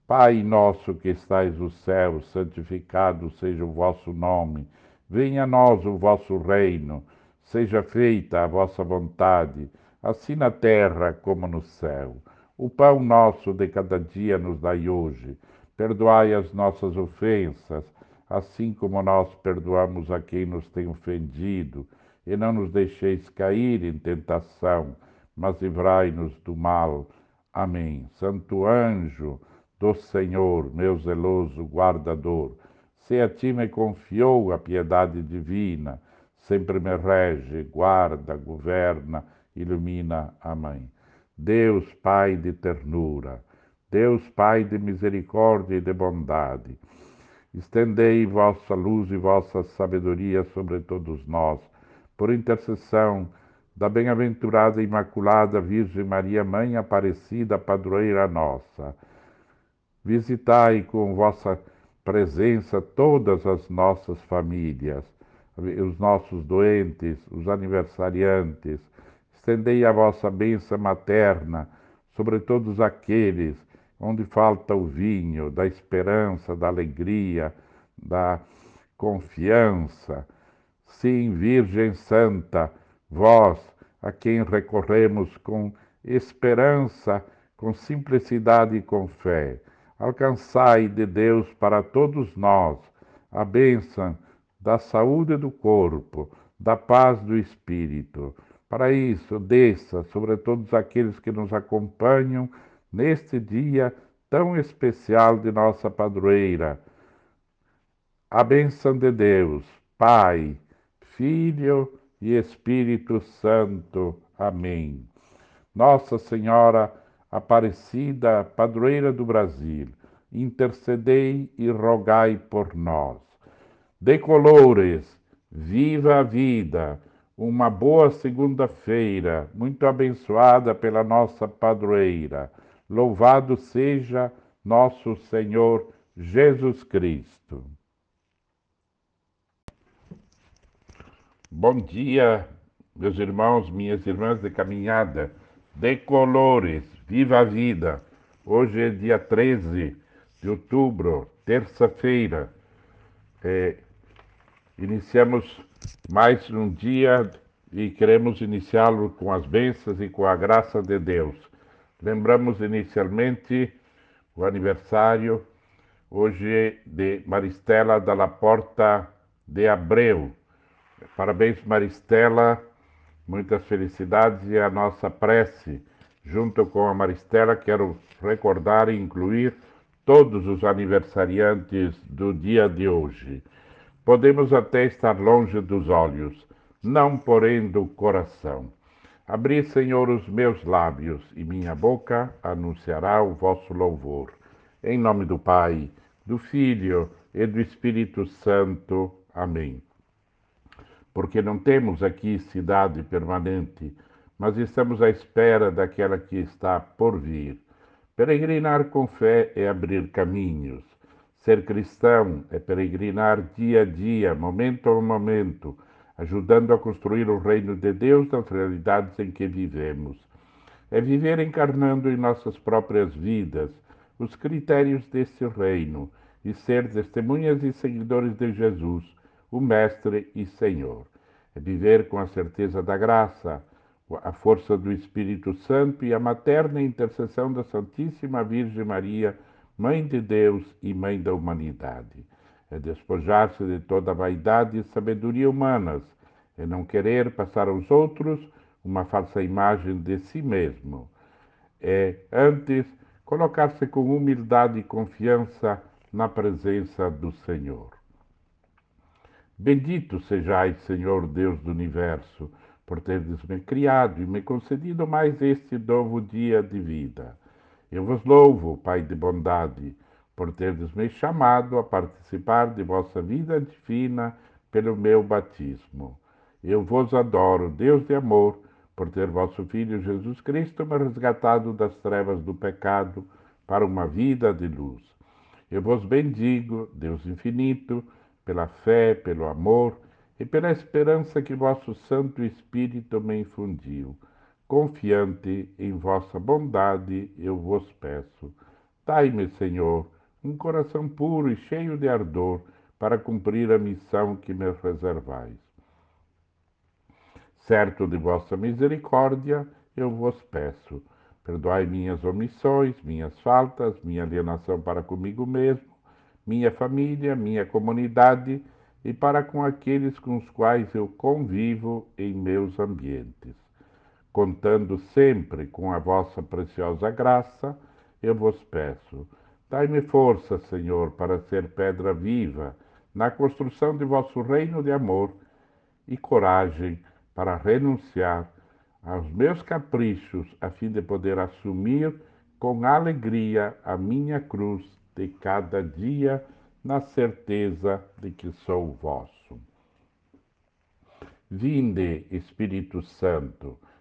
Speaker 1: Pai nosso que estais no céu, santificado seja o vosso nome. Venha a nós o vosso reino. Seja feita a vossa vontade, assim na terra como no céu. O pão nosso de cada dia nos dai hoje. Perdoai as nossas ofensas, assim como nós perdoamos a quem nos tem ofendido. E não nos deixeis cair em tentação, mas livrai-nos do mal. Amém. Santo anjo do Senhor, meu zeloso guardador, se a ti me confiou a piedade divina, sempre me rege, guarda, governa, ilumina. Amém. Deus Pai de ternura, Deus Pai de misericórdia e de bondade, estendei vossa luz e vossa sabedoria sobre todos nós, por intercessão da bem-aventurada Imaculada Virgem Maria, Mãe Aparecida, padroeira nossa. Visitai com vossa presença todas as nossas famílias, os nossos doentes, os aniversariantes, estendei a vossa bênção materna sobre todos aqueles onde falta o vinho da esperança, da alegria, da confiança. Sim, Virgem Santa, vós a quem recorremos com esperança, com simplicidade e com fé, alcançai de Deus para todos nós a bênção da saúde do corpo, da paz do espírito para isso, desça sobre todos aqueles que nos acompanham neste dia tão especial de nossa padroeira. A bênção de Deus, Pai, Filho e Espírito Santo. Amém. Nossa Senhora Aparecida, padroeira do Brasil, intercedei e rogai por nós. Decolores, viva a vida! Uma boa segunda-feira, muito abençoada pela nossa padroeira. Louvado seja nosso Senhor Jesus Cristo. Bom dia, meus irmãos, minhas irmãs de caminhada, de colores, viva a vida. Hoje é dia 13 de outubro, terça-feira. É, iniciamos mais um dia e queremos iniciá-lo com as bênçãos e com a graça de Deus. Lembramos inicialmente o aniversário hoje de Maristela da Porta de Abreu. Parabéns, Maristela, muitas felicidades e a nossa prece. Junto com a Maristela, quero recordar e incluir todos os aniversariantes do dia de hoje. Podemos até estar longe dos olhos, não porém do coração. Abri, Senhor, os meus lábios, e minha boca anunciará o vosso louvor. Em nome do Pai, do Filho e do Espírito Santo. Amém. Porque não temos aqui cidade permanente, mas estamos à espera daquela que está por vir. Peregrinar com fé é abrir caminhos. Ser cristão é peregrinar dia a dia, momento a momento, ajudando a construir o reino de Deus nas realidades em que vivemos. É viver encarnando em nossas próprias vidas os critérios desse reino e ser testemunhas e seguidores de Jesus, o Mestre e Senhor. É viver com a certeza da graça, a força do Espírito Santo e a materna intercessão da Santíssima Virgem Maria, Mãe de Deus e Mãe da humanidade é despojar-se de toda vaidade e sabedoria humanas, é não querer passar aos outros uma falsa imagem de si mesmo. É, antes, colocar-se com humildade e confiança na presença do Senhor. Bendito sejais, Senhor Deus do universo, por teres me criado e me concedido mais este novo dia de vida. Eu vos louvo, Pai de bondade, por teres me chamado a participar de vossa vida divina pelo meu batismo. Eu vos adoro, Deus de amor, por ter vosso Filho Jesus Cristo me resgatado das trevas do pecado para uma vida de luz. Eu vos bendigo, Deus infinito, pela fé, pelo amor e pela esperança que vosso Santo Espírito me infundiu. Confiante em vossa bondade, eu vos peço. Dai-me, Senhor, um coração puro e cheio de ardor para cumprir a missão que me reservais. Certo de vossa misericórdia, eu vos peço, perdoai minhas omissões, minhas faltas, minha alienação para comigo mesmo, minha família, minha comunidade e para com aqueles com os quais eu convivo em meus ambientes. Contando sempre com a vossa preciosa graça, eu vos peço, Dai-me força, Senhor, para ser pedra viva na construção de vosso reino de amor e coragem para renunciar aos meus caprichos, a fim de poder assumir com alegria a minha cruz de cada dia, na certeza de que sou vosso. Vinde, Espírito Santo,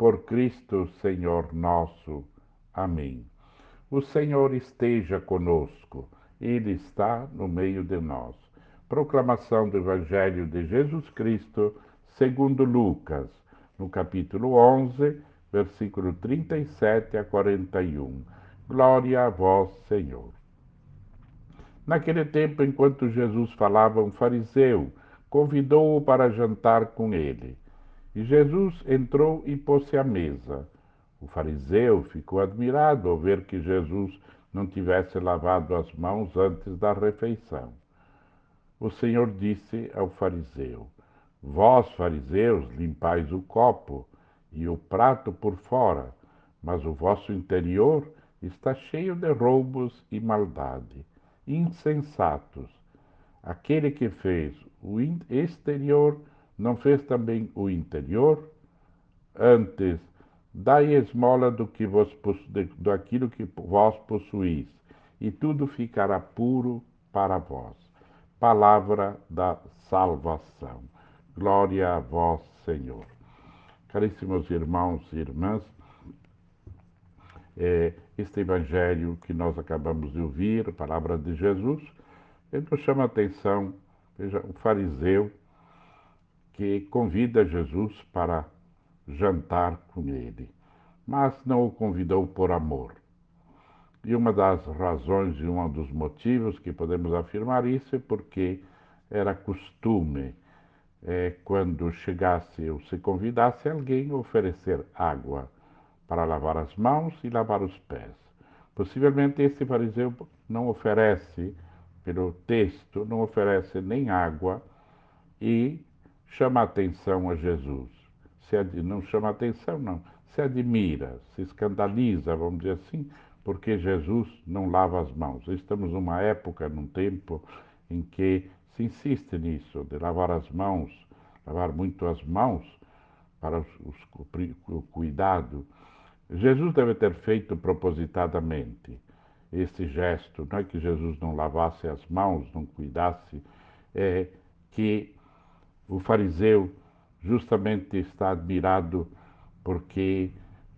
Speaker 1: Por Cristo, Senhor nosso. Amém. O Senhor esteja conosco, Ele está no meio de nós. Proclamação do Evangelho de Jesus Cristo, segundo Lucas, no capítulo 11, versículo 37 a 41. Glória a vós, Senhor. Naquele tempo, enquanto Jesus falava, um fariseu convidou-o para jantar com ele. E Jesus entrou e pôs-se à mesa. O fariseu ficou admirado ao ver que Jesus não tivesse lavado as mãos antes da refeição. O Senhor disse ao fariseu: Vós, fariseus, limpais o copo e o prato por fora, mas o vosso interior está cheio de roubos e maldade. Insensatos! Aquele que fez o exterior não fez também o interior? Antes, Dai esmola do que vos do aquilo que vós possuís, e tudo ficará puro para vós. Palavra da salvação. Glória a vós, Senhor. Caríssimos irmãos e irmãs, é, este evangelho que nós acabamos de ouvir, a palavra de Jesus, ele nos chama a atenção, veja, o fariseu que convida Jesus para jantar com ele, mas não o convidou por amor. E uma das razões e um dos motivos que podemos afirmar isso é porque era costume, é, quando chegasse ou se convidasse alguém, oferecer água para lavar as mãos e lavar os pés. Possivelmente esse fariseu não oferece, pelo texto, não oferece nem água e chama atenção a Jesus. Se ad... não chama atenção, não. Se admira, se escandaliza, vamos dizer assim, porque Jesus não lava as mãos. Estamos numa época, num tempo em que se insiste nisso, de lavar as mãos, lavar muito as mãos para os, os, o cuidado Jesus deve ter feito propositadamente esse gesto, não é que Jesus não lavasse as mãos, não cuidasse, é que o fariseu justamente está admirado porque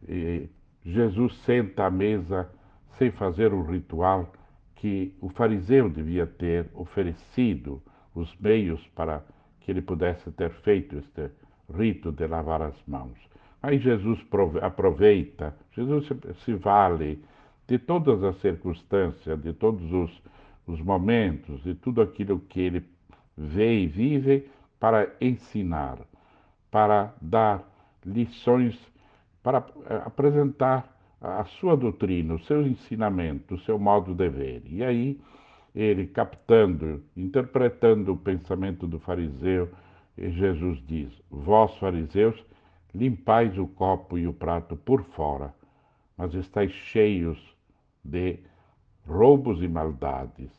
Speaker 1: eh, Jesus senta à mesa sem fazer o ritual que o fariseu devia ter oferecido os meios para que ele pudesse ter feito este rito de lavar as mãos. Aí Jesus aproveita, Jesus se vale de todas as circunstâncias, de todos os, os momentos, de tudo aquilo que ele vê e vive para ensinar, para dar lições, para eh, apresentar a sua doutrina, o seu ensinamento, o seu modo de ver. E aí ele captando, interpretando o pensamento do fariseu, Jesus diz: Vós, fariseus, limpais o copo e o prato por fora, mas estáis cheios de roubos e maldades.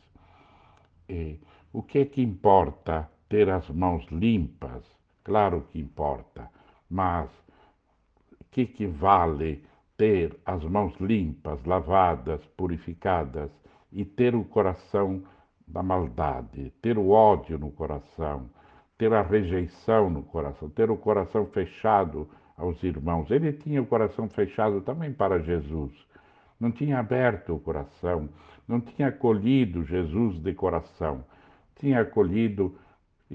Speaker 1: E o que é que importa ter as mãos limpas? Claro que importa, mas o que, que vale ter as mãos limpas, lavadas, purificadas e ter o coração da maldade, ter o ódio no coração, ter a rejeição no coração, ter o coração fechado aos irmãos. Ele tinha o coração fechado também para Jesus. Não tinha aberto o coração, não tinha acolhido Jesus de coração. Tinha acolhido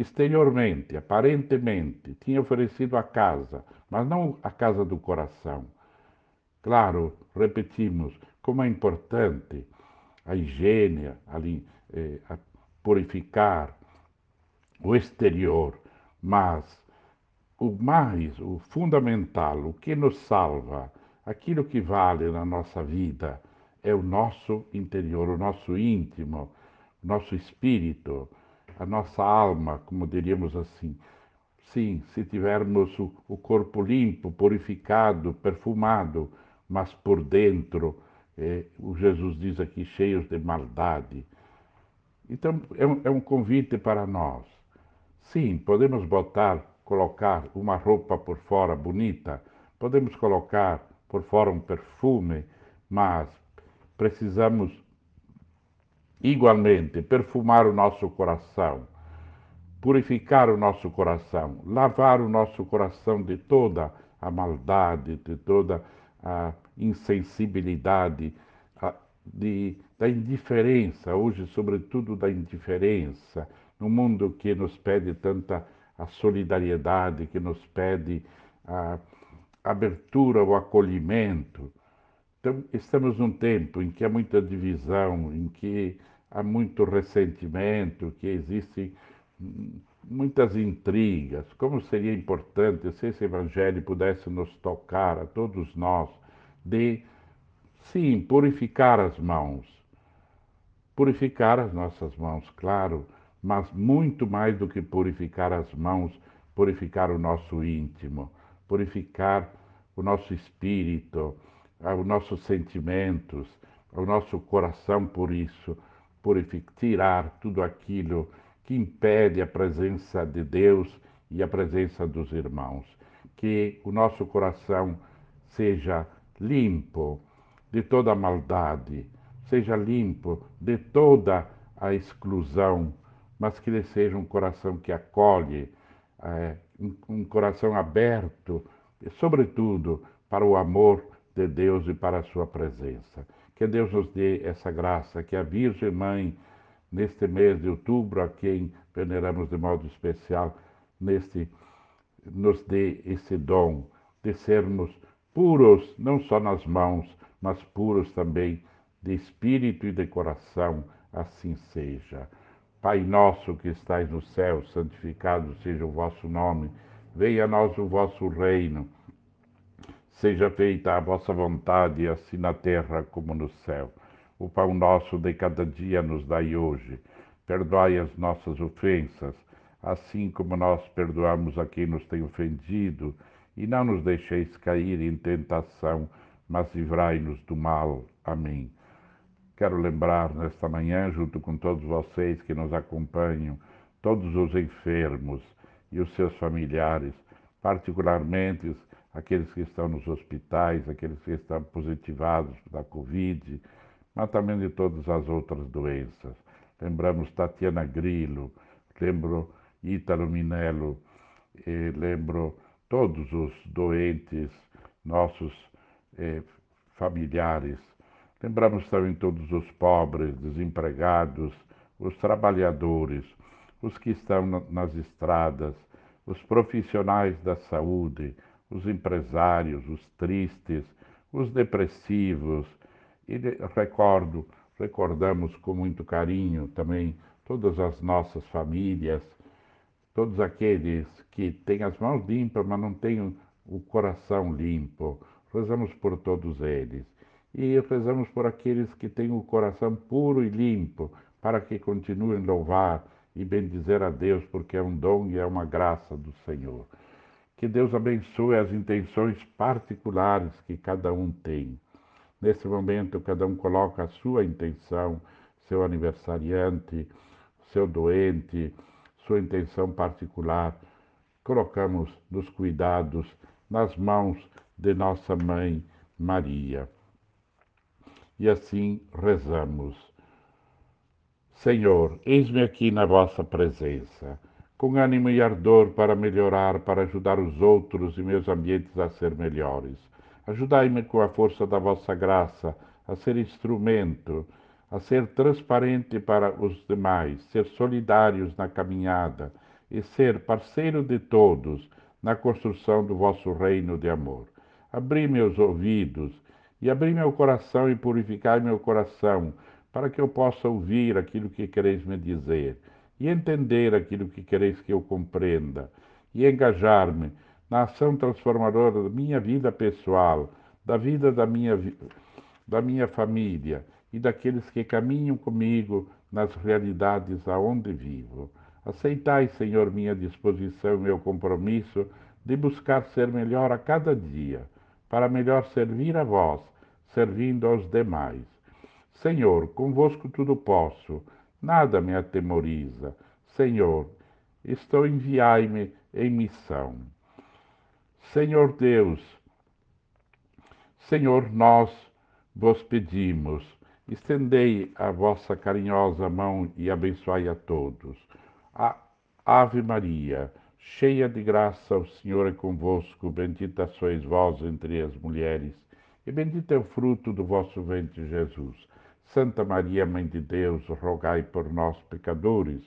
Speaker 1: exteriormente, aparentemente, tinha oferecido a casa, mas não a casa do coração. Claro, repetimos, como é importante a higiene, eh, a purificar, o exterior, mas o mais, o fundamental, o que nos salva, aquilo que vale na nossa vida é o nosso interior, o nosso íntimo, o nosso espírito, a nossa alma, como diríamos assim. Sim, se tivermos o, corpo limpo, purificado, perfumado, mas por dentro, é, o Jesus diz aqui, cheios de maldade. Então, é um, é um convite para nós Sim, podemos botar, colocar uma roupa por fora bonita, podemos colocar por fora um perfume, mas precisamos igualmente perfumar o nosso coração, purificar o nosso coração, lavar o nosso coração de toda a maldade, de toda a insensibilidade, de, da indiferença, hoje, sobretudo, da indiferença, num mundo que nos pede tanta a solidariedade, que nos pede a abertura, o acolhimento. Estamos num tempo em que há muita divisão, em que há muito ressentimento, que existem muitas intrigas. Como seria importante se esse evangelho pudesse nos tocar a todos nós de, sim, purificar as mãos. Purificar as nossas mãos, claro, mas muito mais do que purificar as mãos, purificar o nosso íntimo, purificar o nosso espírito, ah, os nossos sentimentos, o nosso coração por isso, purificar, tirar tudo aquilo que impede a presença de Deus e a presença dos irmãos. Que o nosso coração seja limpo de toda maldade, seja limpo de toda a exclusão mas que ele seja um coração que acolhe, é, um coração aberto, sobretudo para o amor de Deus e para a sua presença. Que Deus nos dê essa graça, que a Virgem Mãe, neste mês de outubro, a quem veneramos de modo especial, neste, nos dê esse dom de sermos puros, não só nas mãos, mas puros também de espírito e de coração, assim seja. Pai nosso que estais no céu, santificado seja o vosso nome, venha a nós o vosso reino, seja feita a vossa vontade, assim na terra como no céu. O pão nosso de cada dia nos dai hoje. Perdoai as nossas ofensas, assim como nós perdoamos a quem nos tem ofendido, e não nos deixeis cair em tentação, mas livrai-nos do mal. Amém. Quero lembrar nesta manhã, junto com todos vocês que nos acompanham, todos os enfermos e os seus familiares, particularmente aqueles que estão nos hospitais, aqueles que estão positivados da Covid, mas também de todas as outras doenças. Lembramos Tatiana Grillo, lembro Ítalo Minello, lembro todos os doentes, nossos eh, familiares Lembramos também todos os pobres, desempregados, os trabalhadores, os que estão nas estradas, os profissionais da saúde, os empresários, os tristes, os depressivos. E recordo, recordamos com muito carinho também todas as nossas famílias, todos aqueles que têm as mãos limpas, mas não têm o coração limpo. Rezamos por todos eles e rezamos por aqueles que têm o coração puro e limpo, para que continuem louvar e bendizer a Deus, porque é um dom e é uma graça do Senhor. Que Deus abençoe as intenções particulares que cada um tem. Nesse momento, cada um coloca a sua intenção, seu aniversariante, seu doente, sua intenção particular. Colocamos nos cuidados, nas mãos de nossa mãe Maria e assim rezamos. Senhor, eis-me aqui na vossa presença, com ânimo e ardor para melhorar, para ajudar os outros e meus ambientes a ser melhores. Ajudai-me com a força da vossa graça a ser instrumento, a ser transparente para os demais, ser solidários na caminhada e ser parceiro de todos na construção do vosso reino de amor. Abri meus ouvidos e abri meu coração e purificai meu coração, para que eu possa ouvir aquilo que quereis me dizer, e entender aquilo que quereis que eu compreenda, e engajar-me na ação transformadora da minha vida pessoal, da vida da minha, da minha família e daqueles que caminham comigo nas realidades aonde vivo. Aceitai, Senhor, minha disposição e meu compromisso de buscar ser melhor a cada dia para melhor servir a vós, servindo aos demais. Senhor, convosco tudo posso, nada me atemoriza. Senhor, estou enviai-me em missão. Senhor Deus, Senhor, nós vos pedimos, estendei a vossa carinhosa mão e abençoai a todos. A Ave Maria, cheia de graça, o Senhor é convosco, bendita sois vós entre as mulheres, e bendito é o fruto do vosso ventre, Jesus. Santa Maria, Mãe de Deus, rogai por nós, pecadores,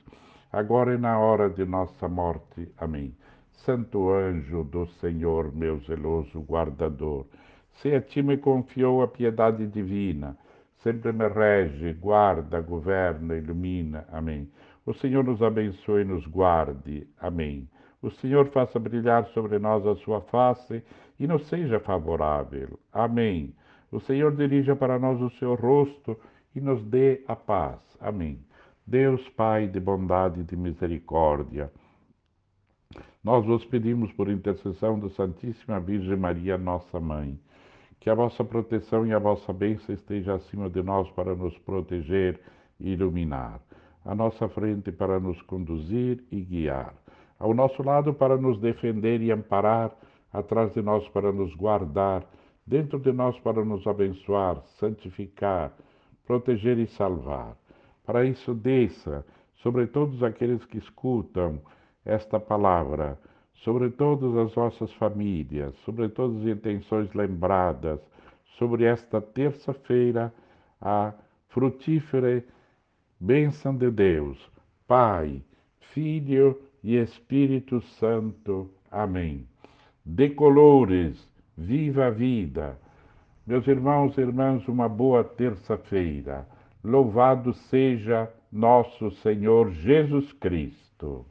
Speaker 1: agora e na hora de nossa morte. Amém. Santo anjo do Senhor, meu zeloso guardador, se a ti me confiou a piedade divina, sempre me rege, guarda, governa, ilumina. Amém. O Senhor nos abençoe e nos guarde. Amém. O Senhor faça brilhar sobre nós a sua face e nos seja favorável. Amém. O Senhor dirija para nós o seu rosto e nos dê a paz. Amém. Deus Pai de bondade e de misericórdia, nós vos pedimos por intercessão da Santíssima Virgem Maria, nossa Mãe, que a vossa proteção e a vossa bênção esteja acima de nós para nos proteger e iluminar, à nossa frente para nos conduzir e guiar ao nosso lado para nos defender e amparar, atrás de nós para nos guardar, dentro de nós para nos abençoar, santificar, proteger e salvar. Para isso, desça sobre todos aqueles que escutam esta palavra, sobre todas as vossas famílias, sobre todas as intenções lembradas, sobre esta terça-feira a frutífera bênção de Deus, Pai, Filho e Espírito Santo. Amém. Decolores, viva a vida. Meus irmãos e irmãs, uma boa terça-feira. Louvado seja nosso Senhor Jesus Cristo.